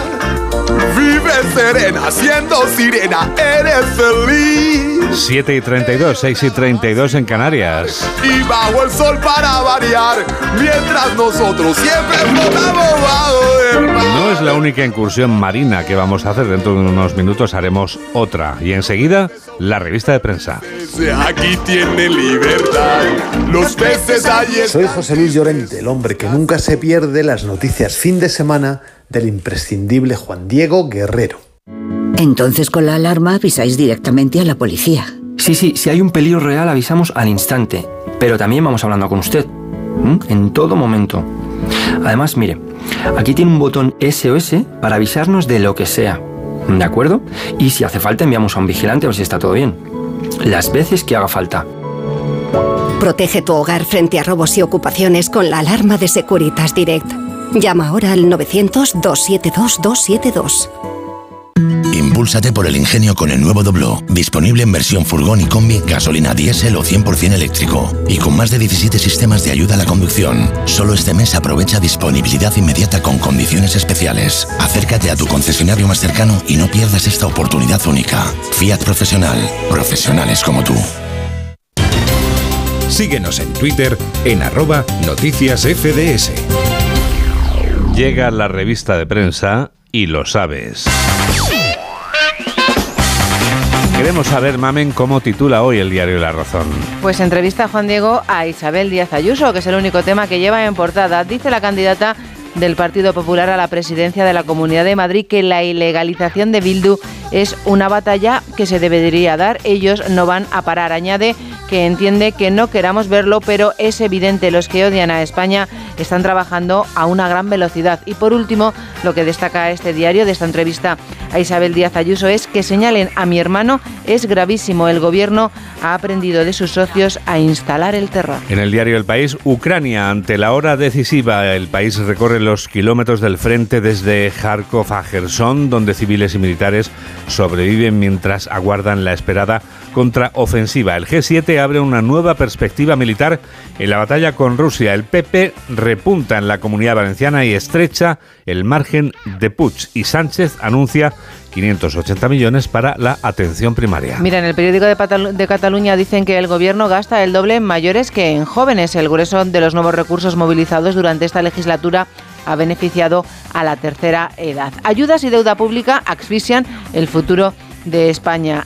[SPEAKER 36] vive serena, siendo sirena, eres feliz.
[SPEAKER 1] 7 y 32, 6 y 32 en Canarias.
[SPEAKER 36] Y bajo el sol para variar, mientras nosotros siempre flotamos bajo el mar.
[SPEAKER 1] No es la única incursión marina que vamos a hacer. Dentro de unos minutos haremos otra. Y enseguida, la revista de prensa.
[SPEAKER 36] Aquí tiene libertad, los peces allí
[SPEAKER 39] Soy José Luis Llorente, el hombre que nunca se pierde las noticias fin de semana del imprescindible Juan Diego Guerrero.
[SPEAKER 40] Entonces con la alarma avisáis directamente a la policía.
[SPEAKER 33] Sí, sí, si hay un peligro real avisamos al instante, pero también vamos hablando con usted, en todo momento. Además, mire, aquí tiene un botón SOS para avisarnos de lo que sea, ¿de acuerdo? Y si hace falta enviamos a un vigilante a ver si está todo bien. Las veces que haga falta.
[SPEAKER 17] Protege tu hogar frente a robos y ocupaciones con la alarma de Securitas Direct. Llama ahora al 900-272-272.
[SPEAKER 30] Impúlsate por el ingenio con el nuevo Doblo, disponible en versión furgón y combi, gasolina diésel o 100% eléctrico, y con más de 17 sistemas de ayuda a la conducción. Solo este mes aprovecha disponibilidad inmediata con condiciones especiales. Acércate a tu concesionario más cercano y no pierdas esta oportunidad única. Fiat Profesional, profesionales como tú.
[SPEAKER 2] Síguenos en Twitter en arroba noticias FDS.
[SPEAKER 1] Llega la revista de prensa y lo sabes. Queremos saber, Mamen, cómo titula hoy el diario La Razón.
[SPEAKER 31] Pues entrevista Juan Diego a Isabel Díaz Ayuso, que es el único tema que lleva en portada. Dice la candidata del Partido Popular a la presidencia de la Comunidad de Madrid que la ilegalización de Bildu es una batalla que se debería dar. Ellos no van a parar. Añade que entiende que no queramos verlo, pero es evidente, los que odian a España están trabajando a una gran velocidad. Y por último, lo que destaca este diario de esta entrevista a Isabel Díaz Ayuso es que señalen a mi hermano es gravísimo. El gobierno ha aprendido de sus socios a instalar el terror.
[SPEAKER 1] En el diario El País, Ucrania, ante la hora decisiva, el país recorre los kilómetros del frente desde Kharkov a Gerson, donde civiles y militares sobreviven mientras aguardan la esperada contraofensiva. El G7 abre una nueva perspectiva militar en la batalla con Rusia. El PP repunta en la comunidad valenciana y estrecha el margen de Puig. Y Sánchez anuncia 580 millones para la atención primaria.
[SPEAKER 31] Mira, en el periódico de, Cataluña dicen que el gobierno gasta el doble en mayores que en jóvenes. El grueso de los nuevos recursos movilizados durante esta legislatura ha beneficiado a la tercera edad. Ayudas y deuda pública asfixian el futuro de España.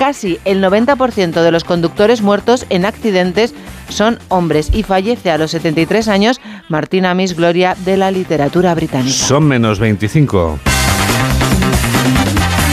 [SPEAKER 31] Casi el 90% de los conductores muertos en accidentes son hombres y fallece a los 73 años Martina Miss Gloria de la literatura británica.
[SPEAKER 1] Son menos 25.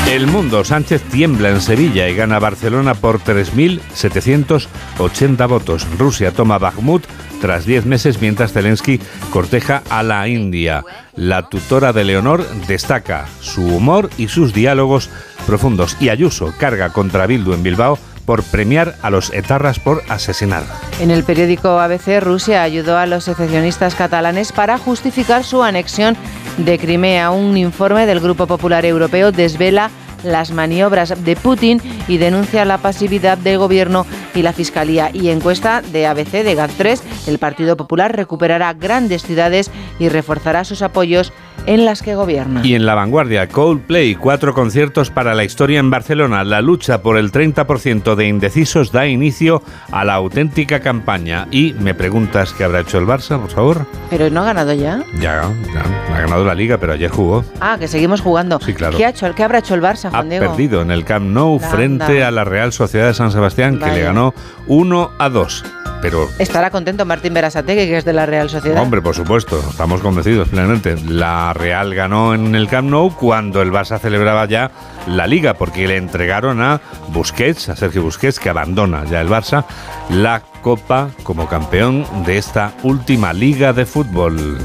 [SPEAKER 1] El mundo, Sánchez tiembla en Sevilla y gana Barcelona por 3.780 votos. Rusia toma Bakhmut tras 10 meses mientras Zelensky corteja a la India. La tutora de Leonor destaca su humor y sus diálogos profundos. Y Ayuso carga contra Bildu en Bilbao por premiar a los etarras por asesinar.
[SPEAKER 31] En el periódico ABC, Rusia ayudó a los secesionistas catalanes para justificar su anexión de Crimea. Un informe del Grupo Popular Europeo desvela las maniobras de Putin y denuncia la pasividad del gobierno y la fiscalía. Y encuesta de ABC de GAT3, el Partido Popular recuperará grandes ciudades y reforzará sus apoyos en las que gobierna.
[SPEAKER 1] Y en la vanguardia, Coldplay, cuatro conciertos para la historia en Barcelona. La lucha por el 30% de indecisos da inicio a la auténtica campaña. Y me preguntas qué habrá hecho el Barça, por favor.
[SPEAKER 31] Pero no ha ganado ya.
[SPEAKER 1] Ya, ya, ha ganado la liga, pero ayer jugó.
[SPEAKER 31] Ah, que seguimos jugando.
[SPEAKER 1] Sí, claro.
[SPEAKER 31] ¿Qué, ha hecho, ¿Qué habrá hecho el Barça,
[SPEAKER 1] Ha
[SPEAKER 31] Juan Diego?
[SPEAKER 1] perdido en el Camp Nou
[SPEAKER 31] Anda.
[SPEAKER 1] frente a la Real Sociedad de San Sebastián, que le ganó 1 a 2. Pero
[SPEAKER 31] Estará contento Martín Berasategui, que es de la Real Sociedad.
[SPEAKER 1] Hombre, por supuesto, estamos convencidos plenamente. La Real ganó en el Camp Nou cuando el Barça celebraba ya la Liga, porque le entregaron a Busquets, a Sergio Busquets, que abandona ya el Barça, la Copa como campeón de esta última Liga de Fútbol.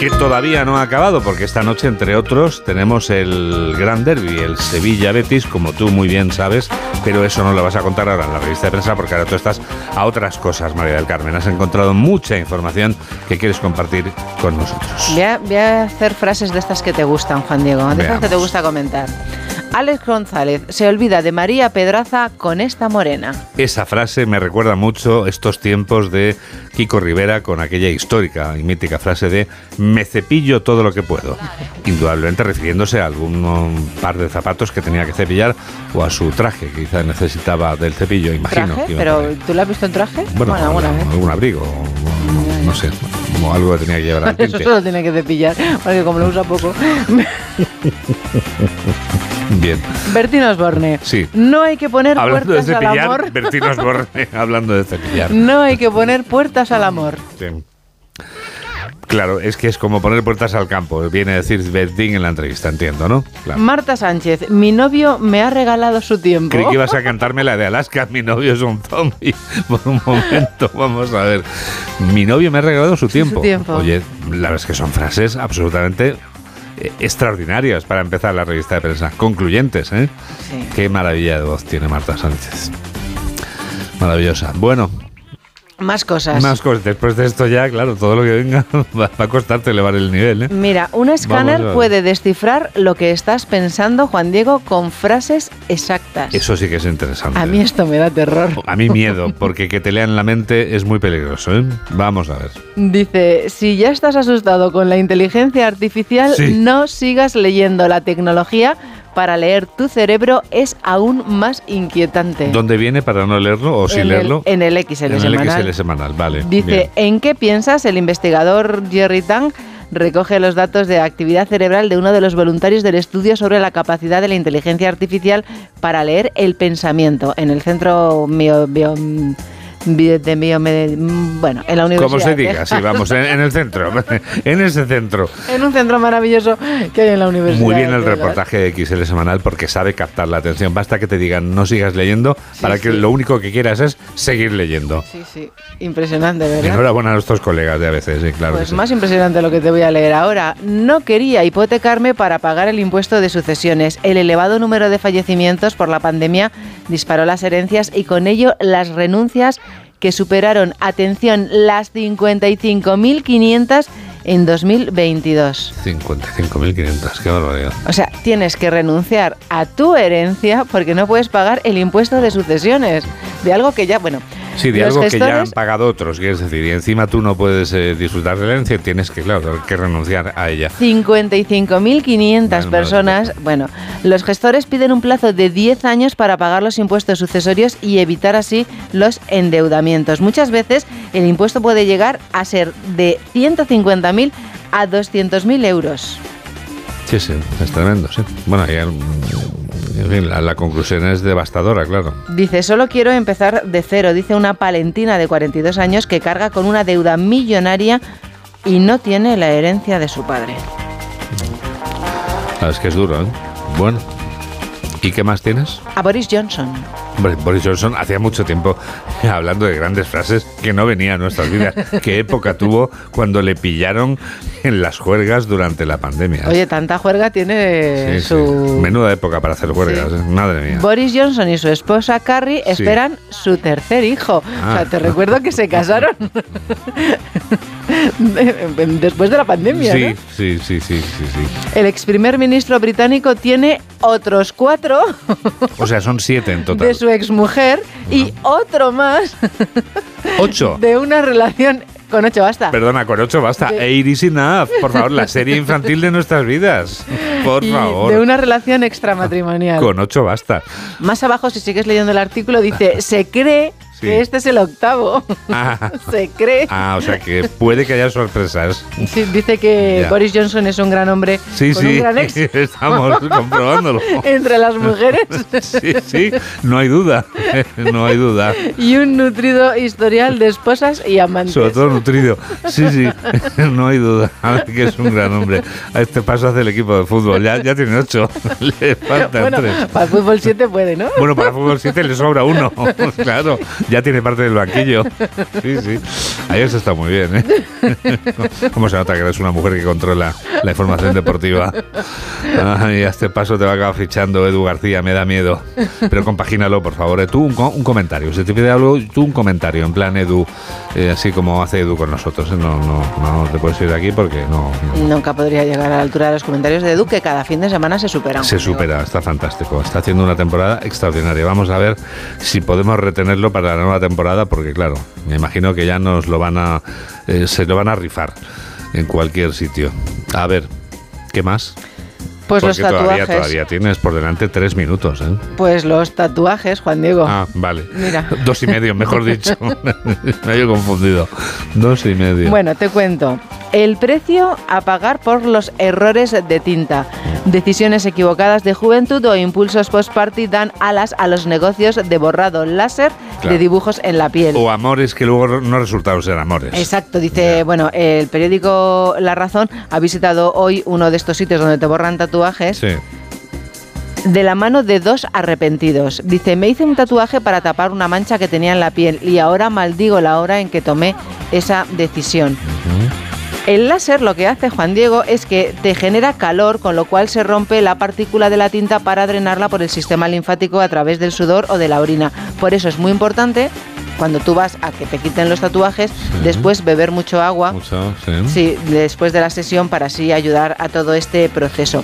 [SPEAKER 1] Que todavía no ha acabado, porque esta noche, entre otros, tenemos el Gran Derby, el Sevilla-Betis, como tú muy bien sabes, pero eso no lo vas a contar ahora en la revista de prensa, porque ahora tú estás a otras cosas, María del Carmen. Has encontrado mucha información que quieres compartir con nosotros.
[SPEAKER 31] Voy a, voy a hacer frases de estas que te gustan, Juan Diego, de estas que te gusta comentar. Alex González se olvida de María Pedraza con esta morena.
[SPEAKER 1] Esa frase me recuerda mucho estos tiempos de Kiko Rivera con aquella histórica y mítica frase de me cepillo todo lo que puedo. Indudablemente refiriéndose a algún par de zapatos que tenía que cepillar o a su traje, que quizá necesitaba del cepillo, imagino.
[SPEAKER 31] ¿Traje? ¿Pero tú la has visto en traje?
[SPEAKER 1] Bueno,
[SPEAKER 31] alguna vez.
[SPEAKER 1] algún abrigo, o- no sé, o algo que tenía que llevar al
[SPEAKER 31] Eso solo tiene que cepillar, porque como lo usa poco.
[SPEAKER 1] Bien.
[SPEAKER 31] Bertín Osborne.
[SPEAKER 1] Sí.
[SPEAKER 31] No hay que poner
[SPEAKER 1] Hablando de
[SPEAKER 31] puertas al
[SPEAKER 1] cepillar,
[SPEAKER 31] amor.
[SPEAKER 1] Bertín Osborne, hablando de cepillar.
[SPEAKER 31] No hay que poner puertas al amor.
[SPEAKER 1] Sí. Claro, es que es como poner puertas al campo, viene a decir Bertín en la entrevista, entiendo, ¿no? Claro.
[SPEAKER 31] Marta Sánchez, mi novio me ha regalado su tiempo.
[SPEAKER 1] Creí que ibas a cantarme la de Alaska, mi novio es un zombie. Por un momento, vamos a ver. Mi novio me ha regalado su tiempo.
[SPEAKER 31] tiempo.
[SPEAKER 1] Oye, la verdad es que son frases absolutamente eh, extraordinarias para empezar la revista de prensa. Concluyentes, ¿eh?
[SPEAKER 31] Sí.
[SPEAKER 1] Qué maravilla de voz tiene Marta Sánchez. Maravillosa. Bueno,
[SPEAKER 31] Más cosas.
[SPEAKER 1] más cosas. Después de esto ya, claro, todo lo que venga va, a costarte elevar el nivel, ¿eh?
[SPEAKER 31] Mira, un escáner puede descifrar lo que estás pensando, Juan Diego, con frases exactas.
[SPEAKER 1] Eso sí que es interesante.
[SPEAKER 31] A mí esto me da terror.
[SPEAKER 1] A mí miedo, porque que te lean la mente es muy peligroso, ¿eh? Vamos a ver.
[SPEAKER 31] Dice, si ya estás asustado con la inteligencia artificial,
[SPEAKER 1] Sí.
[SPEAKER 31] no sigas leyendo. La tecnología para leer tu cerebro es aún más inquietante.
[SPEAKER 1] ¿Dónde viene para no leerlo o sin
[SPEAKER 31] en
[SPEAKER 1] leerlo?
[SPEAKER 31] El, en el XL
[SPEAKER 1] en el
[SPEAKER 31] semanal.
[SPEAKER 1] XL semanal, vale.
[SPEAKER 31] Dice,
[SPEAKER 1] bien.
[SPEAKER 31] ¿en qué piensas? El investigador Jerry Tang recoge los datos de actividad cerebral de uno de los voluntarios del estudio sobre la capacidad de la inteligencia artificial para leer el pensamiento en el centro bio, bio- bi- de biome- bueno, en la universidad.
[SPEAKER 1] Como se
[SPEAKER 31] de
[SPEAKER 1] diga, sí, vamos, en, en el centro, en ese centro.
[SPEAKER 31] En un centro maravilloso que hay en la universidad.
[SPEAKER 1] Muy bien el reportaje de XL semanal porque sabe captar la atención. Basta que te digan no sigas leyendo para que
[SPEAKER 31] sí.
[SPEAKER 1] lo único que quieras es seguir leyendo.
[SPEAKER 31] Sí, sí, impresionante, ¿verdad?
[SPEAKER 1] enhorabuena a nuestros colegas de ABC, sí, claro. que
[SPEAKER 31] Pues
[SPEAKER 1] sí.
[SPEAKER 31] más impresionante lo que te voy a leer ahora. No quería hipotecarme para pagar el impuesto de sucesiones. El elevado número de fallecimientos por la pandemia disparó las herencias y con ello las renuncias que superaron, atención, las 55.500 en 2022.
[SPEAKER 1] 55.500, qué barbaridad.
[SPEAKER 31] O sea, tienes que renunciar a tu herencia porque no puedes pagar el impuesto de sucesiones de algo que ya, bueno,
[SPEAKER 1] Sí, de
[SPEAKER 31] los
[SPEAKER 1] algo que ya han pagado otros, quieres decir, y encima tú no puedes eh, disfrutar de la herencia, tienes que, claro, que renunciar a ella.
[SPEAKER 31] 55.500
[SPEAKER 1] Bueno,
[SPEAKER 31] personas. Bueno, los gestores piden un plazo de 10 años para pagar los impuestos sucesorios y evitar así los endeudamientos. Muchas veces el impuesto puede llegar a ser de 150.000 a 200.000 euros.
[SPEAKER 1] Sí, sí, es tremendo, sí. Bueno, hay, En fin, la, la conclusión es devastadora, claro.
[SPEAKER 31] Dice, solo quiero empezar de cero, dice una palentina de 42 años que carga con una deuda millonaria y no tiene la herencia de su padre.
[SPEAKER 1] Ah, Es que es duro, ¿eh? Bueno. ¿Y qué más tienes?
[SPEAKER 31] A Boris Johnson.
[SPEAKER 1] Hombre, Boris Johnson hacía mucho tiempo hablando de grandes frases que no venían a nuestras vidas. ¿Qué época tuvo cuando le pillaron en las juergas durante la pandemia?
[SPEAKER 31] Oye, tanta juerga tiene
[SPEAKER 1] Sí, sí.
[SPEAKER 31] su...
[SPEAKER 1] Menuda época para hacer juergas, ¿eh? madre mía.
[SPEAKER 31] Boris Johnson y su esposa Carrie esperan su tercer hijo. O
[SPEAKER 1] Ah.
[SPEAKER 31] sea, te recuerdo que se casaron después de la pandemia.
[SPEAKER 1] Sí,
[SPEAKER 31] ¿no?
[SPEAKER 1] sí, sí, sí, sí, sí.
[SPEAKER 31] El ex primer ministro británico tiene otros cuatro
[SPEAKER 1] O sea, son siete en
[SPEAKER 31] de
[SPEAKER 1] total.
[SPEAKER 31] Su exmujer y otro más
[SPEAKER 1] Ocho.
[SPEAKER 31] de una relación con ocho basta.
[SPEAKER 1] Perdona, con ocho basta.
[SPEAKER 31] De-
[SPEAKER 1] Iris Enough, por favor, la serie infantil de nuestras vidas. Por
[SPEAKER 31] y
[SPEAKER 1] favor.
[SPEAKER 31] de una relación extramatrimonial.
[SPEAKER 1] Con ocho basta.
[SPEAKER 31] Más abajo, si sigues leyendo el artículo, dice, se cree
[SPEAKER 1] Sí.
[SPEAKER 31] que este es el octavo.
[SPEAKER 1] Ah,
[SPEAKER 31] se cree.
[SPEAKER 1] ah, o sea que puede que haya sorpresas.
[SPEAKER 31] Sí, dice que
[SPEAKER 1] Ya.
[SPEAKER 31] Boris Johnson es un gran hombre
[SPEAKER 1] Sí,
[SPEAKER 31] con un
[SPEAKER 1] sí,
[SPEAKER 31] gran ex
[SPEAKER 1] estamos comprobándolo.
[SPEAKER 31] entre las mujeres
[SPEAKER 1] Sí, sí, no hay duda, no hay duda.
[SPEAKER 31] y un nutrido historial de esposas y amantes.
[SPEAKER 1] Sobre todo nutrido. Sí, sí, no hay duda que es un gran hombre. A este paso hace el equipo de fútbol. Ya, ya tiene ocho, le faltan
[SPEAKER 31] bueno,
[SPEAKER 1] tres.
[SPEAKER 31] para el fútbol 7 puede, ¿no?
[SPEAKER 1] Bueno, para fútbol 7 le sobra uno. Claro, ya tiene parte del banquillo. Sí, sí. Ahí eso está muy bien, ¿eh? ¿Cómo se nota que eres una mujer que controla la información deportiva? Ay, a este paso te va a acabar fichando Edu García, me da miedo. Pero compagínalo, por favor. ¿eh? Tú un, un comentario. Si te pide algo, tú un comentario. En plan Edu, eh, así como hace Edu con nosotros. ¿eh? No, no, no te puedes ir de aquí porque no, no.
[SPEAKER 31] Nunca podría llegar a la altura de los comentarios de Edu, que cada fin de semana se superan.
[SPEAKER 1] Se supera, está fantástico. Está haciendo una temporada extraordinaria. Vamos a ver si podemos retenerlo para la nueva temporada, porque claro, me imagino que ya nos lo van a. eh, se lo van a rifar en cualquier sitio. A ver, ¿qué más?
[SPEAKER 31] Pues los
[SPEAKER 1] porque todavía,
[SPEAKER 31] tatuajes.
[SPEAKER 1] todavía tienes por delante tres minutos, ¿eh?
[SPEAKER 31] Pues los tatuajes, Juan Diego.
[SPEAKER 1] Ah, vale.
[SPEAKER 31] Mira.
[SPEAKER 1] Dos y medio, mejor dicho. me he confundido. Dos y medio.
[SPEAKER 31] Bueno, te cuento. El precio a pagar por los errores de tinta. Decisiones equivocadas de juventud o impulsos post-party dan alas a los negocios de borrado láser
[SPEAKER 1] Claro.
[SPEAKER 31] de dibujos en la piel.
[SPEAKER 1] O amores que luego no resultaron ser amores.
[SPEAKER 31] Exacto, dice, bueno, el periódico La Razón ha visitado hoy uno de estos sitios donde te borran tatuajes
[SPEAKER 1] Sí.
[SPEAKER 31] de la mano de dos arrepentidos. Dice, me hice un tatuaje para tapar una mancha que tenía en la piel y ahora maldigo la hora en que tomé esa decisión. El láser lo que hace Juan Diego es que te genera calor, con lo cual se rompe la partícula de la tinta para drenarla por el sistema linfático a través del sudor o de la orina. Por eso es muy importante, cuando tú vas a que te quiten los tatuajes, después beber mucho agua.
[SPEAKER 1] Mucho, sí.
[SPEAKER 31] Sí, después de la sesión para así ayudar a todo este proceso.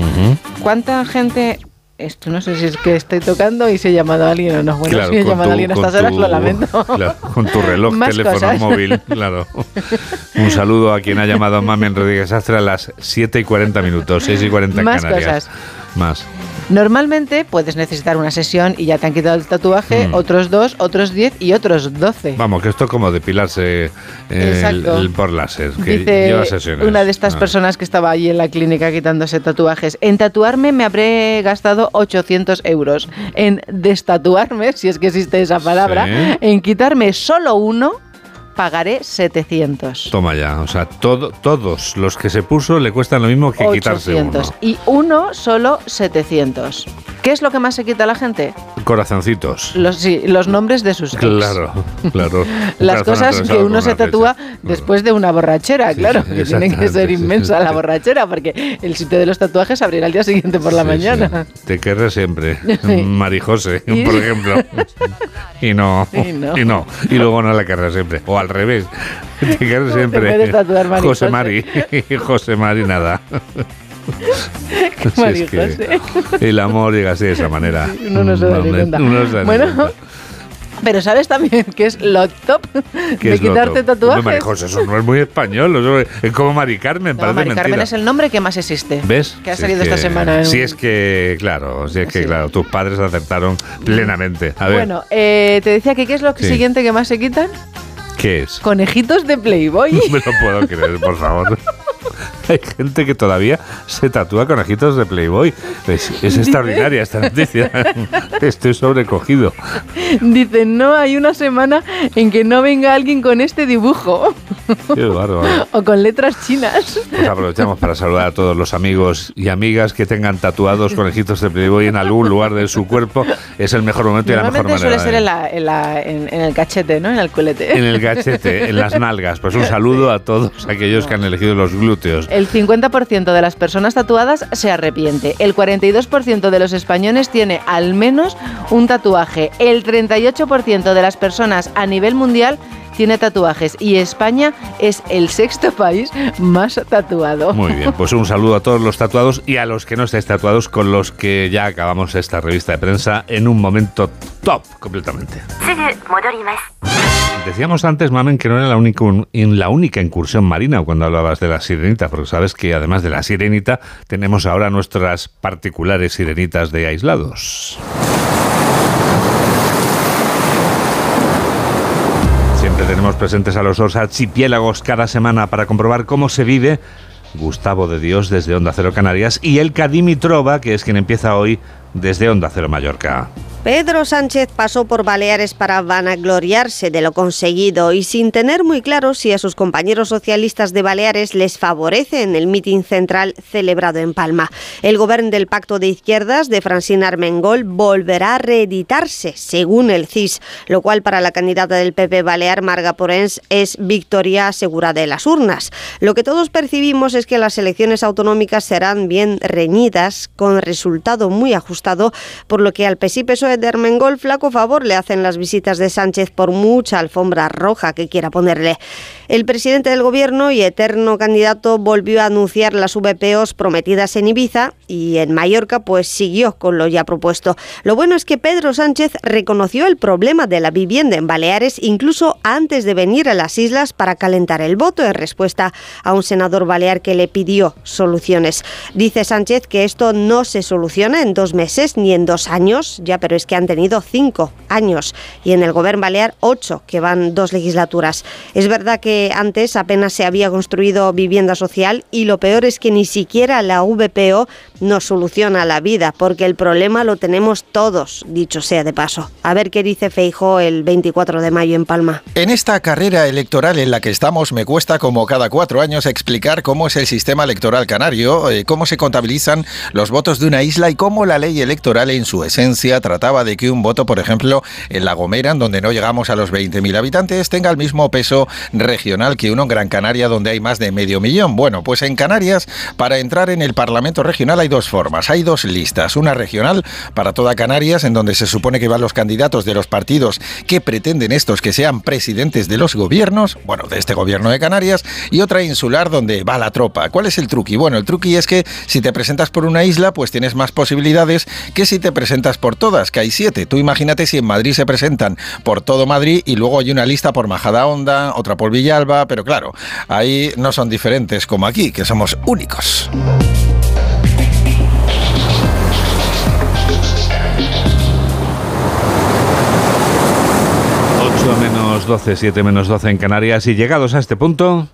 [SPEAKER 31] ¿Cuánta gente... Esto no sé si es que estoy tocando y si he llamado a alguien o no. Bueno,
[SPEAKER 1] Claro,
[SPEAKER 31] si he llamado a
[SPEAKER 1] tu-
[SPEAKER 31] alguien a estas horas,
[SPEAKER 1] tu-
[SPEAKER 31] lo lamento.
[SPEAKER 1] claro, con tu reloj, teléfono
[SPEAKER 31] cosas.
[SPEAKER 1] móvil, claro. Un saludo a quien ha llamado a Mamen Rodríguez Astre a las 7 y 40 minutos, 6 y 40 en
[SPEAKER 31] Más
[SPEAKER 1] Canarias.
[SPEAKER 31] cosas.
[SPEAKER 1] Más.
[SPEAKER 31] Normalmente puedes necesitar una sesión y ya te han quitado el tatuaje,
[SPEAKER 1] Mm.
[SPEAKER 31] otros dos, otros diez y otros doce.
[SPEAKER 1] Vamos, que esto es como depilarse el, por láser, que
[SPEAKER 31] Dice
[SPEAKER 1] lleva sesiones.
[SPEAKER 31] una de estas
[SPEAKER 1] Ah.
[SPEAKER 31] personas que estaba allí en la clínica quitándose tatuajes. En tatuarme me habré gastado 800 euros. En destatuarme, si es que existe esa palabra,
[SPEAKER 1] Sí.
[SPEAKER 31] en quitarme solo uno, pagaré 700.
[SPEAKER 1] Toma ya, o sea, todo, todos los que se puso le cuestan lo mismo que quitarse
[SPEAKER 31] 800.
[SPEAKER 1] uno.
[SPEAKER 31] Y uno solo 700. ¿Qué es lo que más se quita a la gente?
[SPEAKER 1] Corazoncitos.
[SPEAKER 31] Los, sí, los nombres de sus ex.
[SPEAKER 1] Claro, claro.
[SPEAKER 31] Las cosas que uno se tatúa después de una borrachera, claro, que tiene que ser inmensa la borrachera, porque el sitio de los tatuajes abrirá al día siguiente por la
[SPEAKER 1] Sí,
[SPEAKER 31] mañana.
[SPEAKER 1] sí. Te querré siempre. Marijose, por ejemplo. Y no,
[SPEAKER 31] Y no.
[SPEAKER 1] y no. Y luego no la querré siempre. O al revés. Te siempre. José Mari. José Mari nada. Si es que el amor llega así de esa manera.
[SPEAKER 31] Uno no se da ni cuenta. Bueno, pero ¿sabes también que es lo top
[SPEAKER 1] ¿Qué
[SPEAKER 31] de quitarte
[SPEAKER 1] top?
[SPEAKER 31] tatuajes?
[SPEAKER 1] Hombre, Marijose, eso no es muy español. es como Mari Carmen,
[SPEAKER 31] No,
[SPEAKER 1] parece
[SPEAKER 31] Mari Carmen es el nombre que más existe.
[SPEAKER 1] ¿Ves?
[SPEAKER 31] Que ha
[SPEAKER 1] Si
[SPEAKER 31] salido
[SPEAKER 1] es
[SPEAKER 31] esta semana. en
[SPEAKER 1] Si es que, claro, si es que, claro, tus padres acertaron plenamente. A ver,
[SPEAKER 31] Bueno, eh, te decía que ¿qué es lo
[SPEAKER 1] Sí.
[SPEAKER 31] siguiente que más se quitan?
[SPEAKER 1] ¿Qué es?
[SPEAKER 31] Conejitos de Playboy.
[SPEAKER 1] No me lo puedo creer, por favor. Hay gente que todavía se tatúa conejitos de Playboy. Es, es extraordinaria esta noticia. Estoy sobrecogido.
[SPEAKER 31] Dicen, no hay una semana en que no venga alguien con este dibujo.
[SPEAKER 1] Qué bárbaro.
[SPEAKER 31] o con letras chinas.
[SPEAKER 1] Pues aprovechamos para saludar a todos los amigos y amigas que tengan tatuados conejitos de Playboy en algún lugar de su cuerpo. Es el mejor momento y la mejor manera.
[SPEAKER 31] suele ser en, la- en la- en- en el cachete, ¿no? En el culete.
[SPEAKER 1] en el gachete, en las nalgas. Pues un saludo a todos aquellos que han elegido los glúteos.
[SPEAKER 31] El 50% de las personas tatuadas se arrepiente. El 42% de los españoles tiene al menos un tatuaje. El 38% de las personas a nivel mundial tiene tatuajes. Y España es el sexto país más tatuado.
[SPEAKER 1] Muy bien, pues un saludo a todos los tatuados y a los que no estáis tatuados, con los que ya acabamos esta revista de prensa en un momento top completamente. Decíamos antes, Mamen, que no era la única, incursión marina cuando hablabas de la sirenita, porque sabes que además de la sirenita tenemos ahora nuestras particulares sirenitas de aislados. Siempre tenemos presentes a los dos archipiélagos cada semana para comprobar cómo se vive. Gustavo de Dios desde Onda Cero Canarias y el Dimitrova, que es quien empieza hoy desde Onda Cero Mallorca.
[SPEAKER 41] Pedro Sánchez pasó por Baleares para vanagloriarse de lo conseguido y sin tener muy claro si a sus compañeros socialistas de Baleares les favorece en el mitin central celebrado en Palma. El gobierno del Pacto de Izquierdas de Francina Armengol volverá a reeditarse, según el CIS, lo cual para la candidata del PP Balear, Marga Porens, es victoria asegurada de las urnas. Lo que todos percibimos es que las elecciones autonómicas serán bien reñidas, con resultado muy ajustado, por lo que al PSI De Armengol flaco favor le hacen las visitas de Sánchez por mucha alfombra roja que quiera ponerle. El presidente del gobierno y eterno candidato volvió a anunciar las VPOs prometidas en Ibiza y en Mallorca pues siguió con lo ya propuesto. Lo bueno es que Pedro Sánchez reconoció el problema de la vivienda en Baleares incluso antes de venir a las islas para calentar el voto en respuesta a un senador balear que le pidió soluciones. Dice Sánchez que esto no se soluciona en dos meses ni en dos años, ya pero es que han tenido cinco años y en el gobierno balear ocho, que van dos legislaturas. Es verdad que antes apenas se había construido vivienda social y lo peor es que ni siquiera la VPO nos soluciona la vida, porque el problema lo tenemos todos, dicho sea de paso. A ver qué dice Feijó el 24 de mayo en Palma.
[SPEAKER 42] En esta carrera electoral en la que estamos me cuesta como cada cuatro años explicar cómo es el sistema electoral canario, eh, cómo se contabilizan los votos de una isla y cómo la ley electoral en su esencia trataba de que un voto, por ejemplo, en La Gomera, en donde no llegamos a los 20.000 habitantes, tenga el mismo peso regional que uno en Gran Canaria, donde hay más de medio millón. Bueno, pues en Canarias, para entrar en el Parlamento regional hay dos formas, hay dos listas. Una regional para toda Canarias, en donde se supone que van los candidatos de los partidos que pretenden estos que sean presidentes de los gobiernos, bueno, de este gobierno de Canarias, y otra insular donde va la tropa. ¿Cuál es el truqui? Bueno, el truqui es que si te presentas por una isla, pues tienes más posibilidades que si te presentas por todas, que hay siete. Tú imagínate si en Madrid se presentan por todo Madrid y luego hay una lista por Majadahonda, otra por Villalba, pero claro, ahí no son diferentes como aquí, que somos únicos.
[SPEAKER 1] Menos 12, 7 menos 12 en Canarias y llegados a este punto...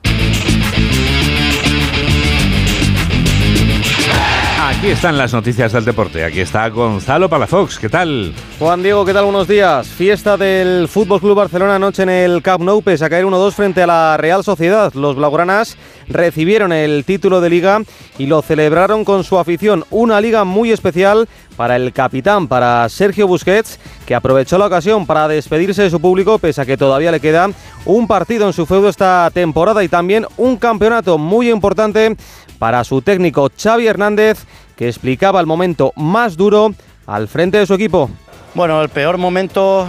[SPEAKER 1] Aquí están las noticias del deporte. Aquí está Gonzalo Palafox. ¿Qué tal?
[SPEAKER 43] Juan Diego, ¿qué tal? Buenos días. Fiesta del Fútbol Club Barcelona anoche en el Camp Nou, pese a caer 1-2 frente a la Real Sociedad. Los blaugranas recibieron el título de liga y lo celebraron con su afición. Una liga muy especial para el capitán, para Sergio Busquets, que aprovechó la ocasión para despedirse de su público, pese a que todavía le queda un partido en su feudo esta temporada y también un campeonato muy importante para su técnico Xavi Hernández, que explicaba el momento más duro al frente de su equipo.
[SPEAKER 44] Bueno, el peor momento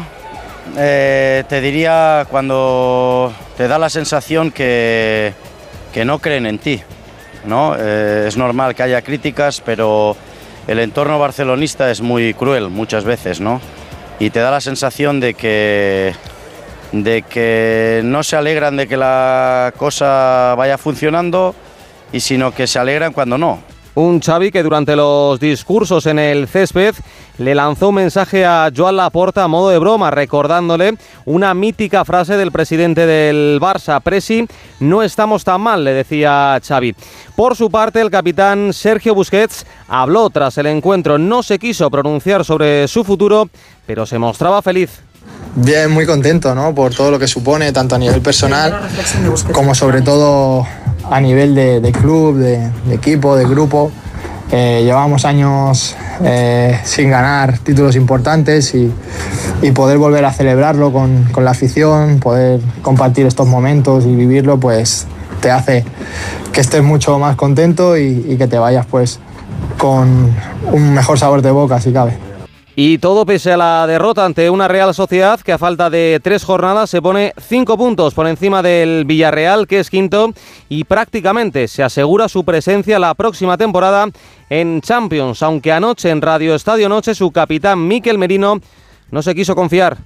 [SPEAKER 44] eh, te diría cuando te da la sensación que, que no creen en ti. ¿no? Eh, es normal que haya críticas, pero el entorno barcelonista es muy cruel muchas veces, ¿no? Y te da la sensación de que, de que no se alegran de que la cosa vaya funcionando, y sino que se alegran cuando no.
[SPEAKER 43] Un Xavi que durante los discursos en el césped le lanzó un mensaje a Joan Laporta a modo de broma, recordándole una mítica frase del presidente del Barça, Presi, no estamos tan mal, le decía Xavi. Por su parte, el capitán Sergio Busquets habló tras el encuentro, no se quiso pronunciar sobre su futuro, pero se mostraba feliz.
[SPEAKER 45] Bien, muy contento, ¿no? Por todo lo que supone, tanto a nivel personal como sobre todo a nivel de, de club, de, equipo, de grupo. Eh, llevamos años eh, sin ganar títulos importantes y, y poder volver a celebrarlo con, con la afición, poder compartir estos momentos y vivirlo, pues te hace que estés mucho más contento y, y que te vayas pues con un mejor sabor de boca, si cabe.
[SPEAKER 43] Y todo pese a la derrota ante una Real Sociedad que a falta de tres jornadas se pone cinco puntos por encima del Villarreal, que es quinto, y prácticamente se asegura su presencia la próxima temporada en Champions, aunque anoche en Radio Estadio Noche su capitán Miquel Merino no se quiso confiar.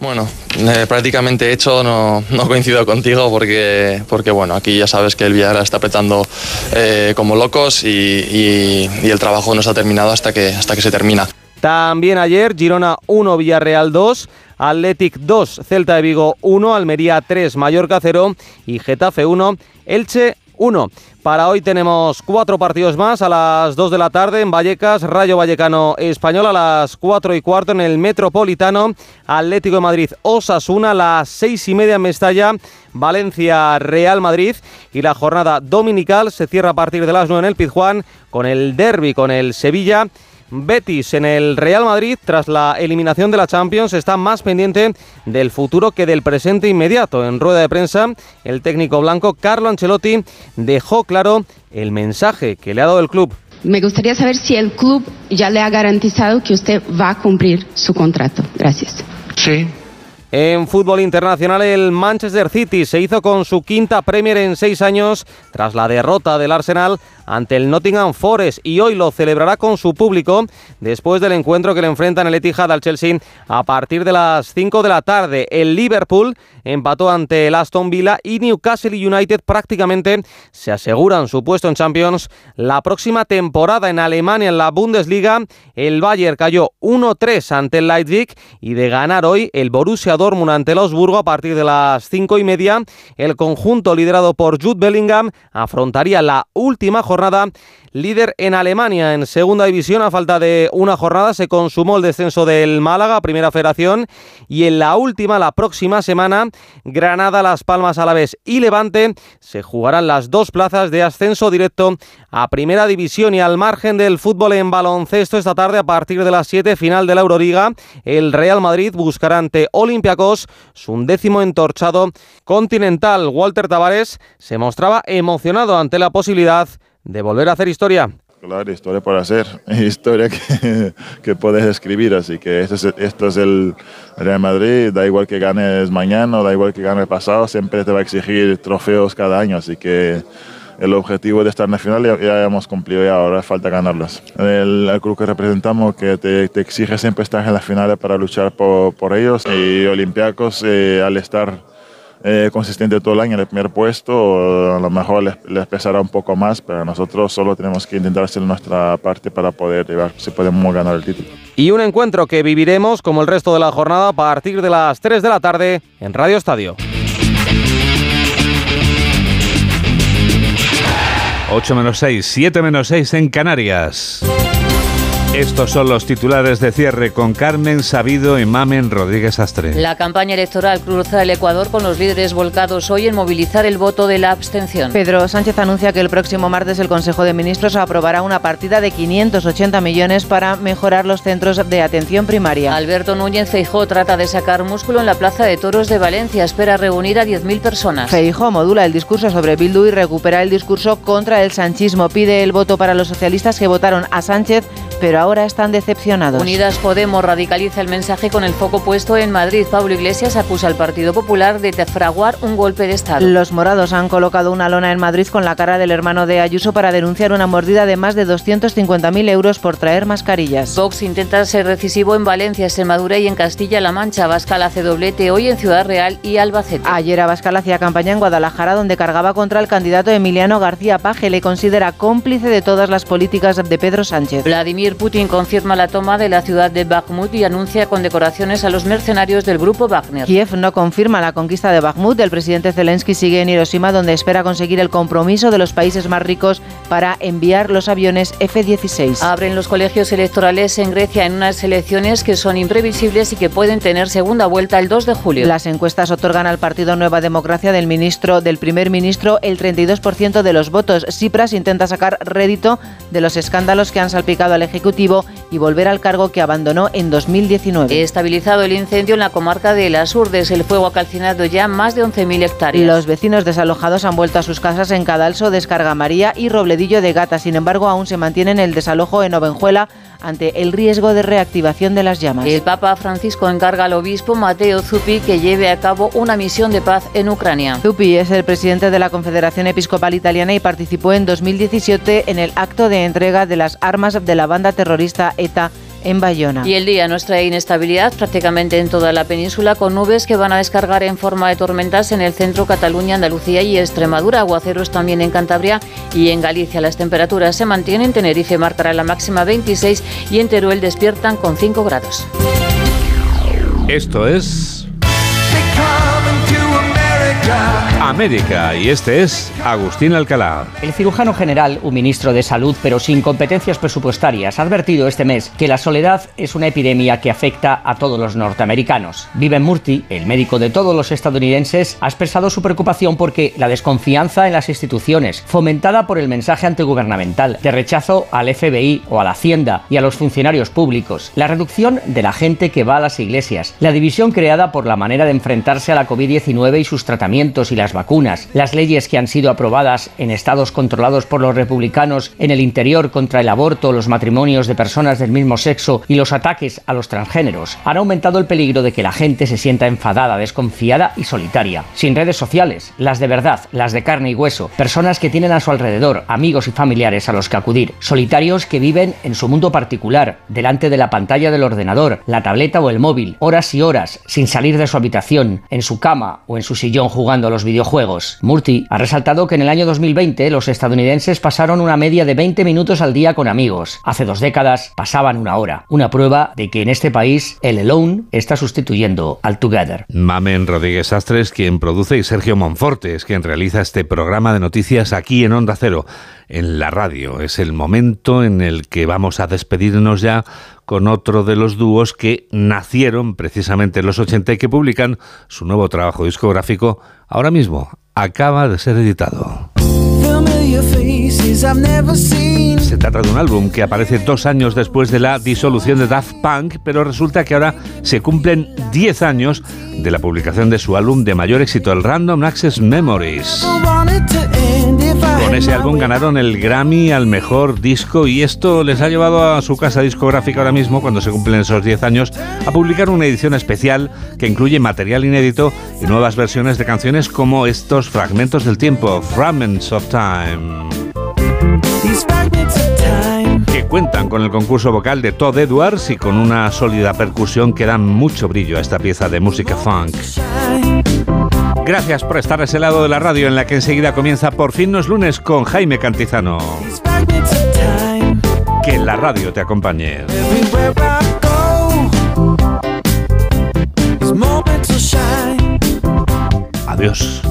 [SPEAKER 46] Bueno, eh, prácticamente hecho, no, coincido contigo porque, porque bueno, aquí ya sabes que el Villarreal está apretando eh, como locos y, y, y, el trabajo no está terminado hasta que, hasta que se termina.
[SPEAKER 43] También ayer Girona 1, Villarreal 2, Athletic 2, Celta de Vigo 1, Almería 3, Mallorca 0 y Getafe 1, Elche 1. Para hoy tenemos cuatro partidos más a las 2 de la tarde en Vallecas, Rayo Vallecano Español a las 4 y cuarto en el Metropolitano, Atlético de Madrid Osasuna a las 6 y media en Mestalla, Valencia Real Madrid y la jornada dominical se cierra a partir de las 9 en el Pizjuán con el derby con el Sevilla Betis en el Real Madrid, tras la eliminación de la Champions, está más pendiente del futuro que del presente inmediato. En rueda de prensa, el técnico blanco Carlo Ancelotti dejó claro el mensaje que le ha dado el club.
[SPEAKER 47] Me gustaría saber si el club ya le ha garantizado que usted va a cumplir su contrato. Gracias.
[SPEAKER 46] Sí,
[SPEAKER 43] en fútbol internacional, el Manchester City se hizo con su quinta Premier en seis años tras la derrota del Arsenal ante el Nottingham Forest y hoy lo celebrará con su público después del encuentro que le enfrentan el Etihad al Chelsea a partir de las 5 de la tarde. El Liverpool empató ante el Aston Villa y Newcastle United prácticamente se aseguran su puesto en Champions la próxima temporada en Alemania en la Bundesliga. El Bayern cayó 1-3 ante el Leipzig y de ganar hoy el Borussia Dortmund ante el Augsburgo a partir de las 5 y media. El conjunto liderado por Jude Bellingham afrontaría la última jornada líder en Alemania en segunda división. A falta de una jornada se consumó el descenso del Málaga, primera federación, y en la última, la próxima semana, Granada, Las Palmas a la vez y Levante se jugarán las dos plazas de ascenso directo a primera división y al margen del fútbol en baloncesto esta tarde a partir de las 7 final de la Euroliga. El Real Madrid buscará ante Olympiacos su undécimo entorchado continental. Walter Tavares se mostraba emocionado ante la posibilidad de volver a hacer historia.
[SPEAKER 48] Claro, historia por hacer, historia que, que puedes escribir, así que esto es, esto es, el Real Madrid, da igual que ganes mañana, da igual que ganes pasado, siempre te va a exigir trofeos cada año, así que el objetivo de estar en la final ya, ya hemos cumplido y ahora falta ganarlos. El, el, club que representamos que te, te, exige siempre estar en las finales para luchar por, por ellos y Olympiacos eh, al estar eh, consistente todo el año en el primer puesto, a lo mejor les, les, pesará un poco más, pero nosotros solo tenemos que intentar hacer nuestra parte para poder llevar, si podemos ganar el título.
[SPEAKER 43] Y un encuentro que viviremos como el resto de la jornada a partir de las 3 de la tarde en Radio Estadio.
[SPEAKER 1] 8 menos 6, 7 menos 6 en Canarias. Estos son los titulares de cierre con Carmen Sabido y Mamen Rodríguez Astre.
[SPEAKER 49] La campaña electoral cruza el Ecuador con los líderes volcados hoy en movilizar el voto de la abstención.
[SPEAKER 31] Pedro Sánchez anuncia que el próximo martes el Consejo de Ministros aprobará una partida de 580 millones para mejorar los centros de atención primaria.
[SPEAKER 49] Alberto Núñez Feijó trata de sacar músculo en la Plaza de Toros de Valencia. Espera reunir a 10.000 personas.
[SPEAKER 31] Feijó modula el discurso sobre Bildu y recupera el discurso contra el sanchismo. Pide el voto para los socialistas que votaron a Sánchez pero ahora están decepcionados.
[SPEAKER 4] Unidas Podemos radicaliza el mensaje con el foco puesto en Madrid. Pablo Iglesias acusa al Partido Popular de defraguar un golpe de Estado.
[SPEAKER 31] Los morados han colocado una lona en Madrid con la cara del hermano de Ayuso para denunciar una mordida de más de 250.000 euros por traer mascarillas.
[SPEAKER 4] Vox intenta ser decisivo en Valencia, Extremadura y en Castilla-La Mancha. Bascal hace doblete hoy en Ciudad Real y Albacete.
[SPEAKER 31] Ayer Abascal hacía campaña en Guadalajara donde cargaba contra el candidato Emiliano García Paje. Le considera cómplice de todas las políticas de Pedro Sánchez.
[SPEAKER 4] Vladimir Putin confirma la toma de la ciudad de Bakhmut y anuncia condecoraciones a los mercenarios del grupo Wagner.
[SPEAKER 31] Kiev no confirma la conquista de Bakhmut. El presidente Zelensky sigue en Hiroshima donde espera conseguir el compromiso de los países más ricos para enviar los aviones F-16.
[SPEAKER 4] Abren los colegios electorales en Grecia en unas elecciones que son imprevisibles y que pueden tener segunda vuelta el 2 de julio.
[SPEAKER 31] Las encuestas otorgan al partido Nueva Democracia del ministro del primer ministro el 32% de los votos. Tsipras intenta sacar rédito de los escándalos que han salpicado al ejecutivo y volver al cargo que abandonó en 2019.
[SPEAKER 4] Estabilizado el incendio en la comarca de Las Urdes, el fuego ha calcinado ya más de 11.000 hectáreas.
[SPEAKER 31] Los vecinos desalojados han vuelto a sus casas en Cadalso, Descarga María y Robledillo de Gata. Sin embargo, aún se mantienen el desalojo en Ovenjuela ante el riesgo de reactivación de las llamas.
[SPEAKER 4] El Papa Francisco encarga al obispo Mateo Zuppi que lleve a cabo una misión de paz en Ucrania.
[SPEAKER 31] Zuppi es el presidente de la Confederación Episcopal Italiana y participó en 2017 en el acto de entrega de las armas de la banda terrorista ETA en Bayona.
[SPEAKER 4] Y el día nos trae inestabilidad prácticamente en toda la península con nubes que van a descargar en forma de tormentas en el centro Cataluña, Andalucía y Extremadura, aguaceros también en Cantabria y en Galicia. Las temperaturas se mantienen, Tenerife marcará la máxima 26 y en Teruel despiertan con 5 grados.
[SPEAKER 1] Esto es América y este es Agustín Alcalá.
[SPEAKER 50] El cirujano general, un ministro de salud pero sin competencias presupuestarias, ha advertido este mes que la soledad es una epidemia que afecta a todos los norteamericanos. Viven Murty, el médico de todos los estadounidenses, ha expresado su preocupación porque la desconfianza en las instituciones, fomentada por el mensaje antigubernamental de rechazo al FBI o a la Hacienda y a los funcionarios públicos, la reducción de la gente que va a las iglesias, la división creada por la manera de enfrentarse a la COVID-19 y sus tratamientos y las vacunas, las leyes que han sido aprobadas en estados controlados por los republicanos en el interior contra el aborto, los matrimonios de personas del mismo sexo y los ataques a los transgéneros, han aumentado el peligro de que la gente se sienta enfadada, desconfiada y solitaria. Sin redes sociales, las de verdad, las de carne y hueso, personas que tienen a su alrededor amigos y familiares a los que acudir, solitarios que viven en su mundo particular, delante de la pantalla del ordenador, la tableta o el móvil, horas y horas, sin salir de su habitación, en su cama o en su sillón jugando a los videojuegos. Murty ha resaltado que en el año 2020 los estadounidenses pasaron una media de 20 minutos al día con amigos. Hace dos décadas pasaban una hora. Una prueba de que en este país el alone está sustituyendo al together.
[SPEAKER 1] Mamen Rodríguez Astres, quien produce, y Sergio Monforte es quien realiza este programa de noticias aquí en Onda Cero, en la radio. Es el momento en el que vamos a despedirnos ya con otro de los dúos que nacieron precisamente en los 80 y que publican su nuevo trabajo discográfico ahora mismo. Acaba de ser editado. Se trata de un álbum que aparece dos años después de la disolución de Daft Punk, pero resulta que ahora se cumplen 10 años de la publicación de su álbum de mayor éxito, el Random Access Memories. Con ese álbum ganaron el Grammy al mejor disco y esto les ha llevado a su casa discográfica ahora mismo, cuando se cumplen esos 10 años, a publicar una edición especial que incluye material inédito y nuevas versiones de canciones como estos fragmentos del tiempo, Fragments of Time que cuentan con el concurso vocal de Todd Edwards y con una sólida percusión que dan mucho brillo a esta pieza de música funk. Gracias por estar a ese lado de la radio en la que enseguida comienza Por fin no es lunes con Jaime Cantizano. Que la radio te acompañe. Adiós.